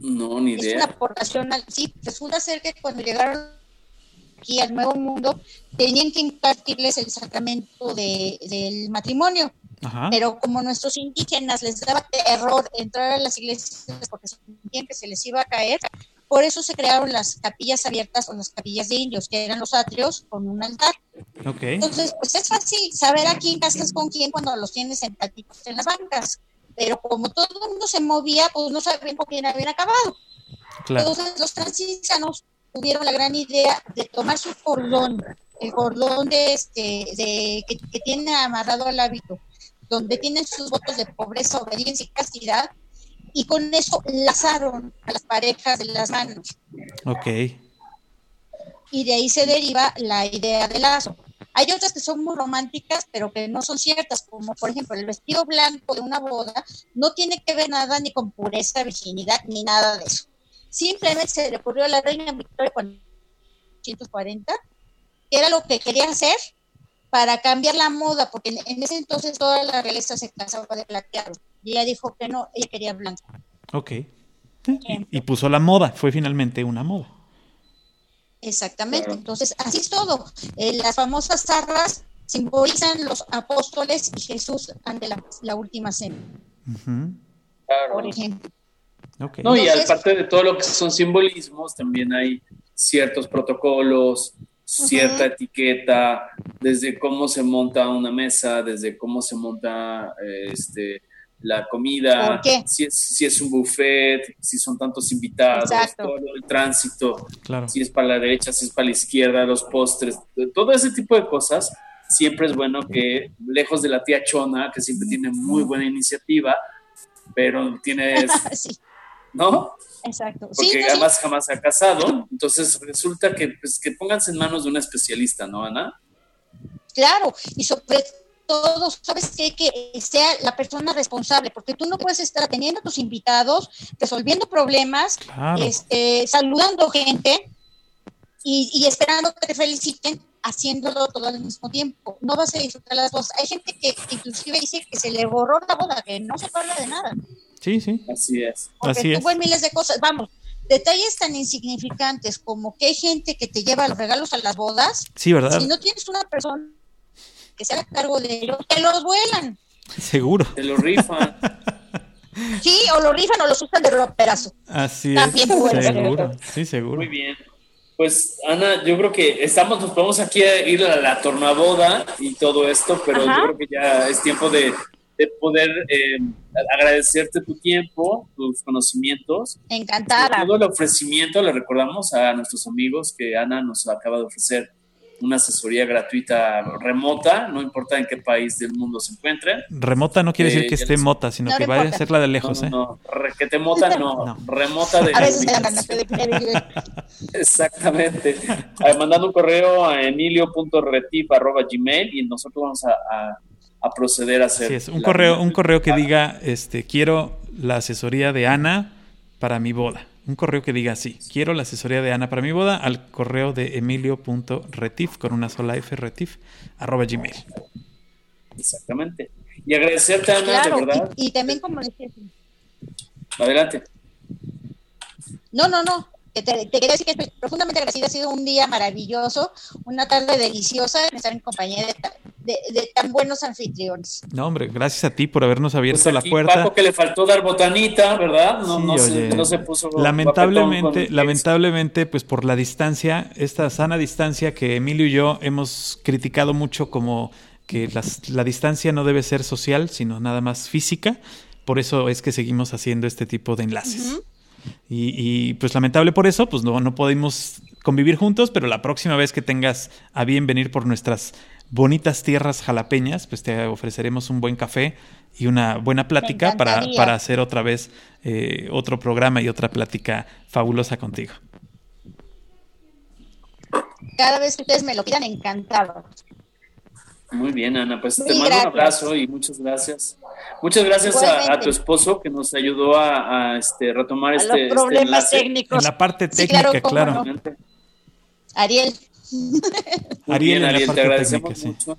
No, ni idea. Es una aportación al... Sí, resulta ser que cuando llegaron aquí al Nuevo Mundo, tenían que impartirles el sacramento de, del matrimonio. Pero como nuestros indígenas les daba terror entrar a las iglesias porque sentían que se les iba a caer, por eso se crearon las capillas abiertas o las capillas de indios, que eran los atrios con un altar. Entonces, pues es fácil saber a quién casas con quién cuando los tienes sentaditos en las bancas. Pero como todo el mundo se movía, pues no sabían con quién habían acabado. Entonces, los franciscanos tuvieron la gran idea de tomar su cordón, el cordón de este, de, que, que tiene amarrado al hábito, donde tienen sus votos de pobreza, obediencia y castidad, y con eso lazaron a las parejas de las manos. Ok. Y de ahí se deriva la idea del lazo. Hay otras que son muy románticas, pero que no son ciertas, como por ejemplo el vestido blanco de una boda no tiene que ver nada ni con pureza, virginidad, ni nada de eso. Simplemente se le ocurrió a la reina Victoria en 1940, que era lo que quería hacer para cambiar la moda, porque en, ese entonces toda la realeza se casaba de plateado. Y ella dijo que no, ella quería blanco. Ok. Y puso la moda, fue finalmente una moda. Exactamente, entonces así es todo. Eh, las famosas zarras simbolizan los apóstoles y Jesús ante la, última cena. Por ejemplo. No, y aparte de todo lo que son simbolismos, también hay ciertos protocolos, cierta etiqueta, desde cómo se monta una mesa, desde cómo se monta este la comida, si es, si es un buffet, si son tantos invitados, todo el tránsito, si es para la derecha, si es para la izquierda, los postres, todo ese tipo de cosas, siempre es bueno que, lejos de la tía Chona, que siempre tiene muy buena iniciativa, pero tiene... ¿No? Exacto. Porque además jamás se ha casado, entonces resulta que, pues, que pónganse en manos de una especialista, ¿no, Ana? Claro, y sobre todos, ¿sabes qué? Que sea la persona responsable, porque tú no puedes estar atendiendo a tus invitados, resolviendo problemas, este, saludando gente y, esperando que te feliciten haciéndolo todo al mismo tiempo. No vas a disfrutar las dos. Hay gente que, inclusive dice que se le borró la boda, que no se habla de nada. Sí, sí. Así es. Porque Así tuvo miles de cosas. Vamos, detalles tan insignificantes como que hay gente que te lleva los regalos a las bodas. Sí, ¿verdad? Si no tienes una persona que se haga cargo de ellos, que los vuelan. Seguro. Te lo rifan. Sí, o lo rifan o los usan de roperazo. Así es. seguro. Sí, seguro. Muy bien. Pues Ana, yo creo que estamos, nos podemos aquí a ir a la tornaboda y todo esto, pero yo creo que ya es tiempo de, poder eh, agradecerte tu tiempo, tus conocimientos. Encantada. Todo el ofrecimiento, le recordamos a nuestros amigos que Ana nos acaba de ofrecer una asesoría gratuita remota, no importa en qué país del mundo se encuentren. Remota no quiere decir eh, que esté mota, sino que vaya a ser la de lejos, no, ¿eh? No, que te mota no, remota de... A veces Exactamente. mandando un correo a emilio.retif.gmail y nosotros vamos a, proceder a hacer... Sí, es un correo, un correo que diga, este, quiero la asesoría de Ana para mi boda un correo que diga así, quiero la asesoría de Ana para mi boda al correo de emilio.retif con una sola F retif arroba gmail. Exactamente. Y agradecerte Ana, de verdad. Y, también como decía. Adelante. No, no, no. Te, quería decir que estoy profundamente agradecida. Ha sido un día maravilloso, una tarde deliciosa estar en compañía de de, tan buenos anfitriones. No, hombre, gracias a ti por habernos abierto pues la puerta. Paco que le faltó dar botanita, ¿verdad? No, no, se, puso. Lamentablemente, lamentablemente, pues por la distancia, esta sana distancia que Emilio y yo hemos criticado mucho como que la distancia no debe ser social, sino nada más física. Por eso es que seguimos haciendo este tipo de enlaces. y, pues lamentable por eso, pues no, no podemos convivir juntos, pero la próxima vez que tengas a bien venir por nuestras bonitas tierras jalapeñas, pues te ofreceremos un buen café y una buena plática para, para, hacer otra vez eh, otro programa y otra plática fabulosa contigo. Cada vez que ustedes me lo pidan, encantado. Muy bien, Ana, pues te mando un abrazo y muchas gracias. Muchas gracias a, tu esposo que nos ayudó a, este, retomar este, este, problemas técnicos. En la parte técnica, claro. Ariel. Ariel, Ariel te agradecemos mucho.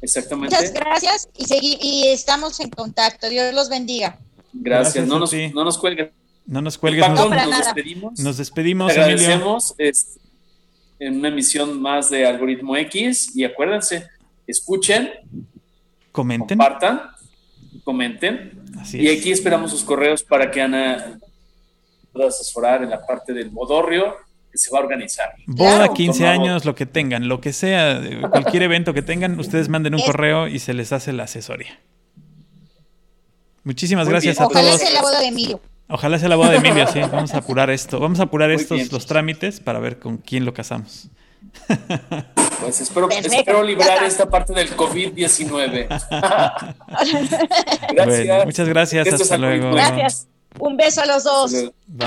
Exactamente. Muchas gracias y, y estamos en contacto. Dios los bendiga. Gracias. no, nos, no nos cuelguen. No nos cuelgues. nos, despedimos. Nos despedimos. Te agradecemos este, en una emisión más de Algoritmo X y acuérdense, escuchen, comenten, compartan, comenten. y aquí esperamos sus correos para que Ana pueda asesorar en la parte del modorrio que se va a organizar. Boda, 15 años, lo que tengan, lo que sea, cualquier evento que tengan, ustedes manden un correo y se les hace la asesoría. Muchísimas gracias a todos. Ojalá sea la boda de Emilio. Ojalá sea la boda de Emilio, sí. Vamos a apurar esto. Vamos a apurar estos los trámites para ver con quién lo casamos. Pues espero, espero librar esta parte del COVID-19. gracias. muchas gracias. hasta luego. Gracias. Un beso a los dos. Bye.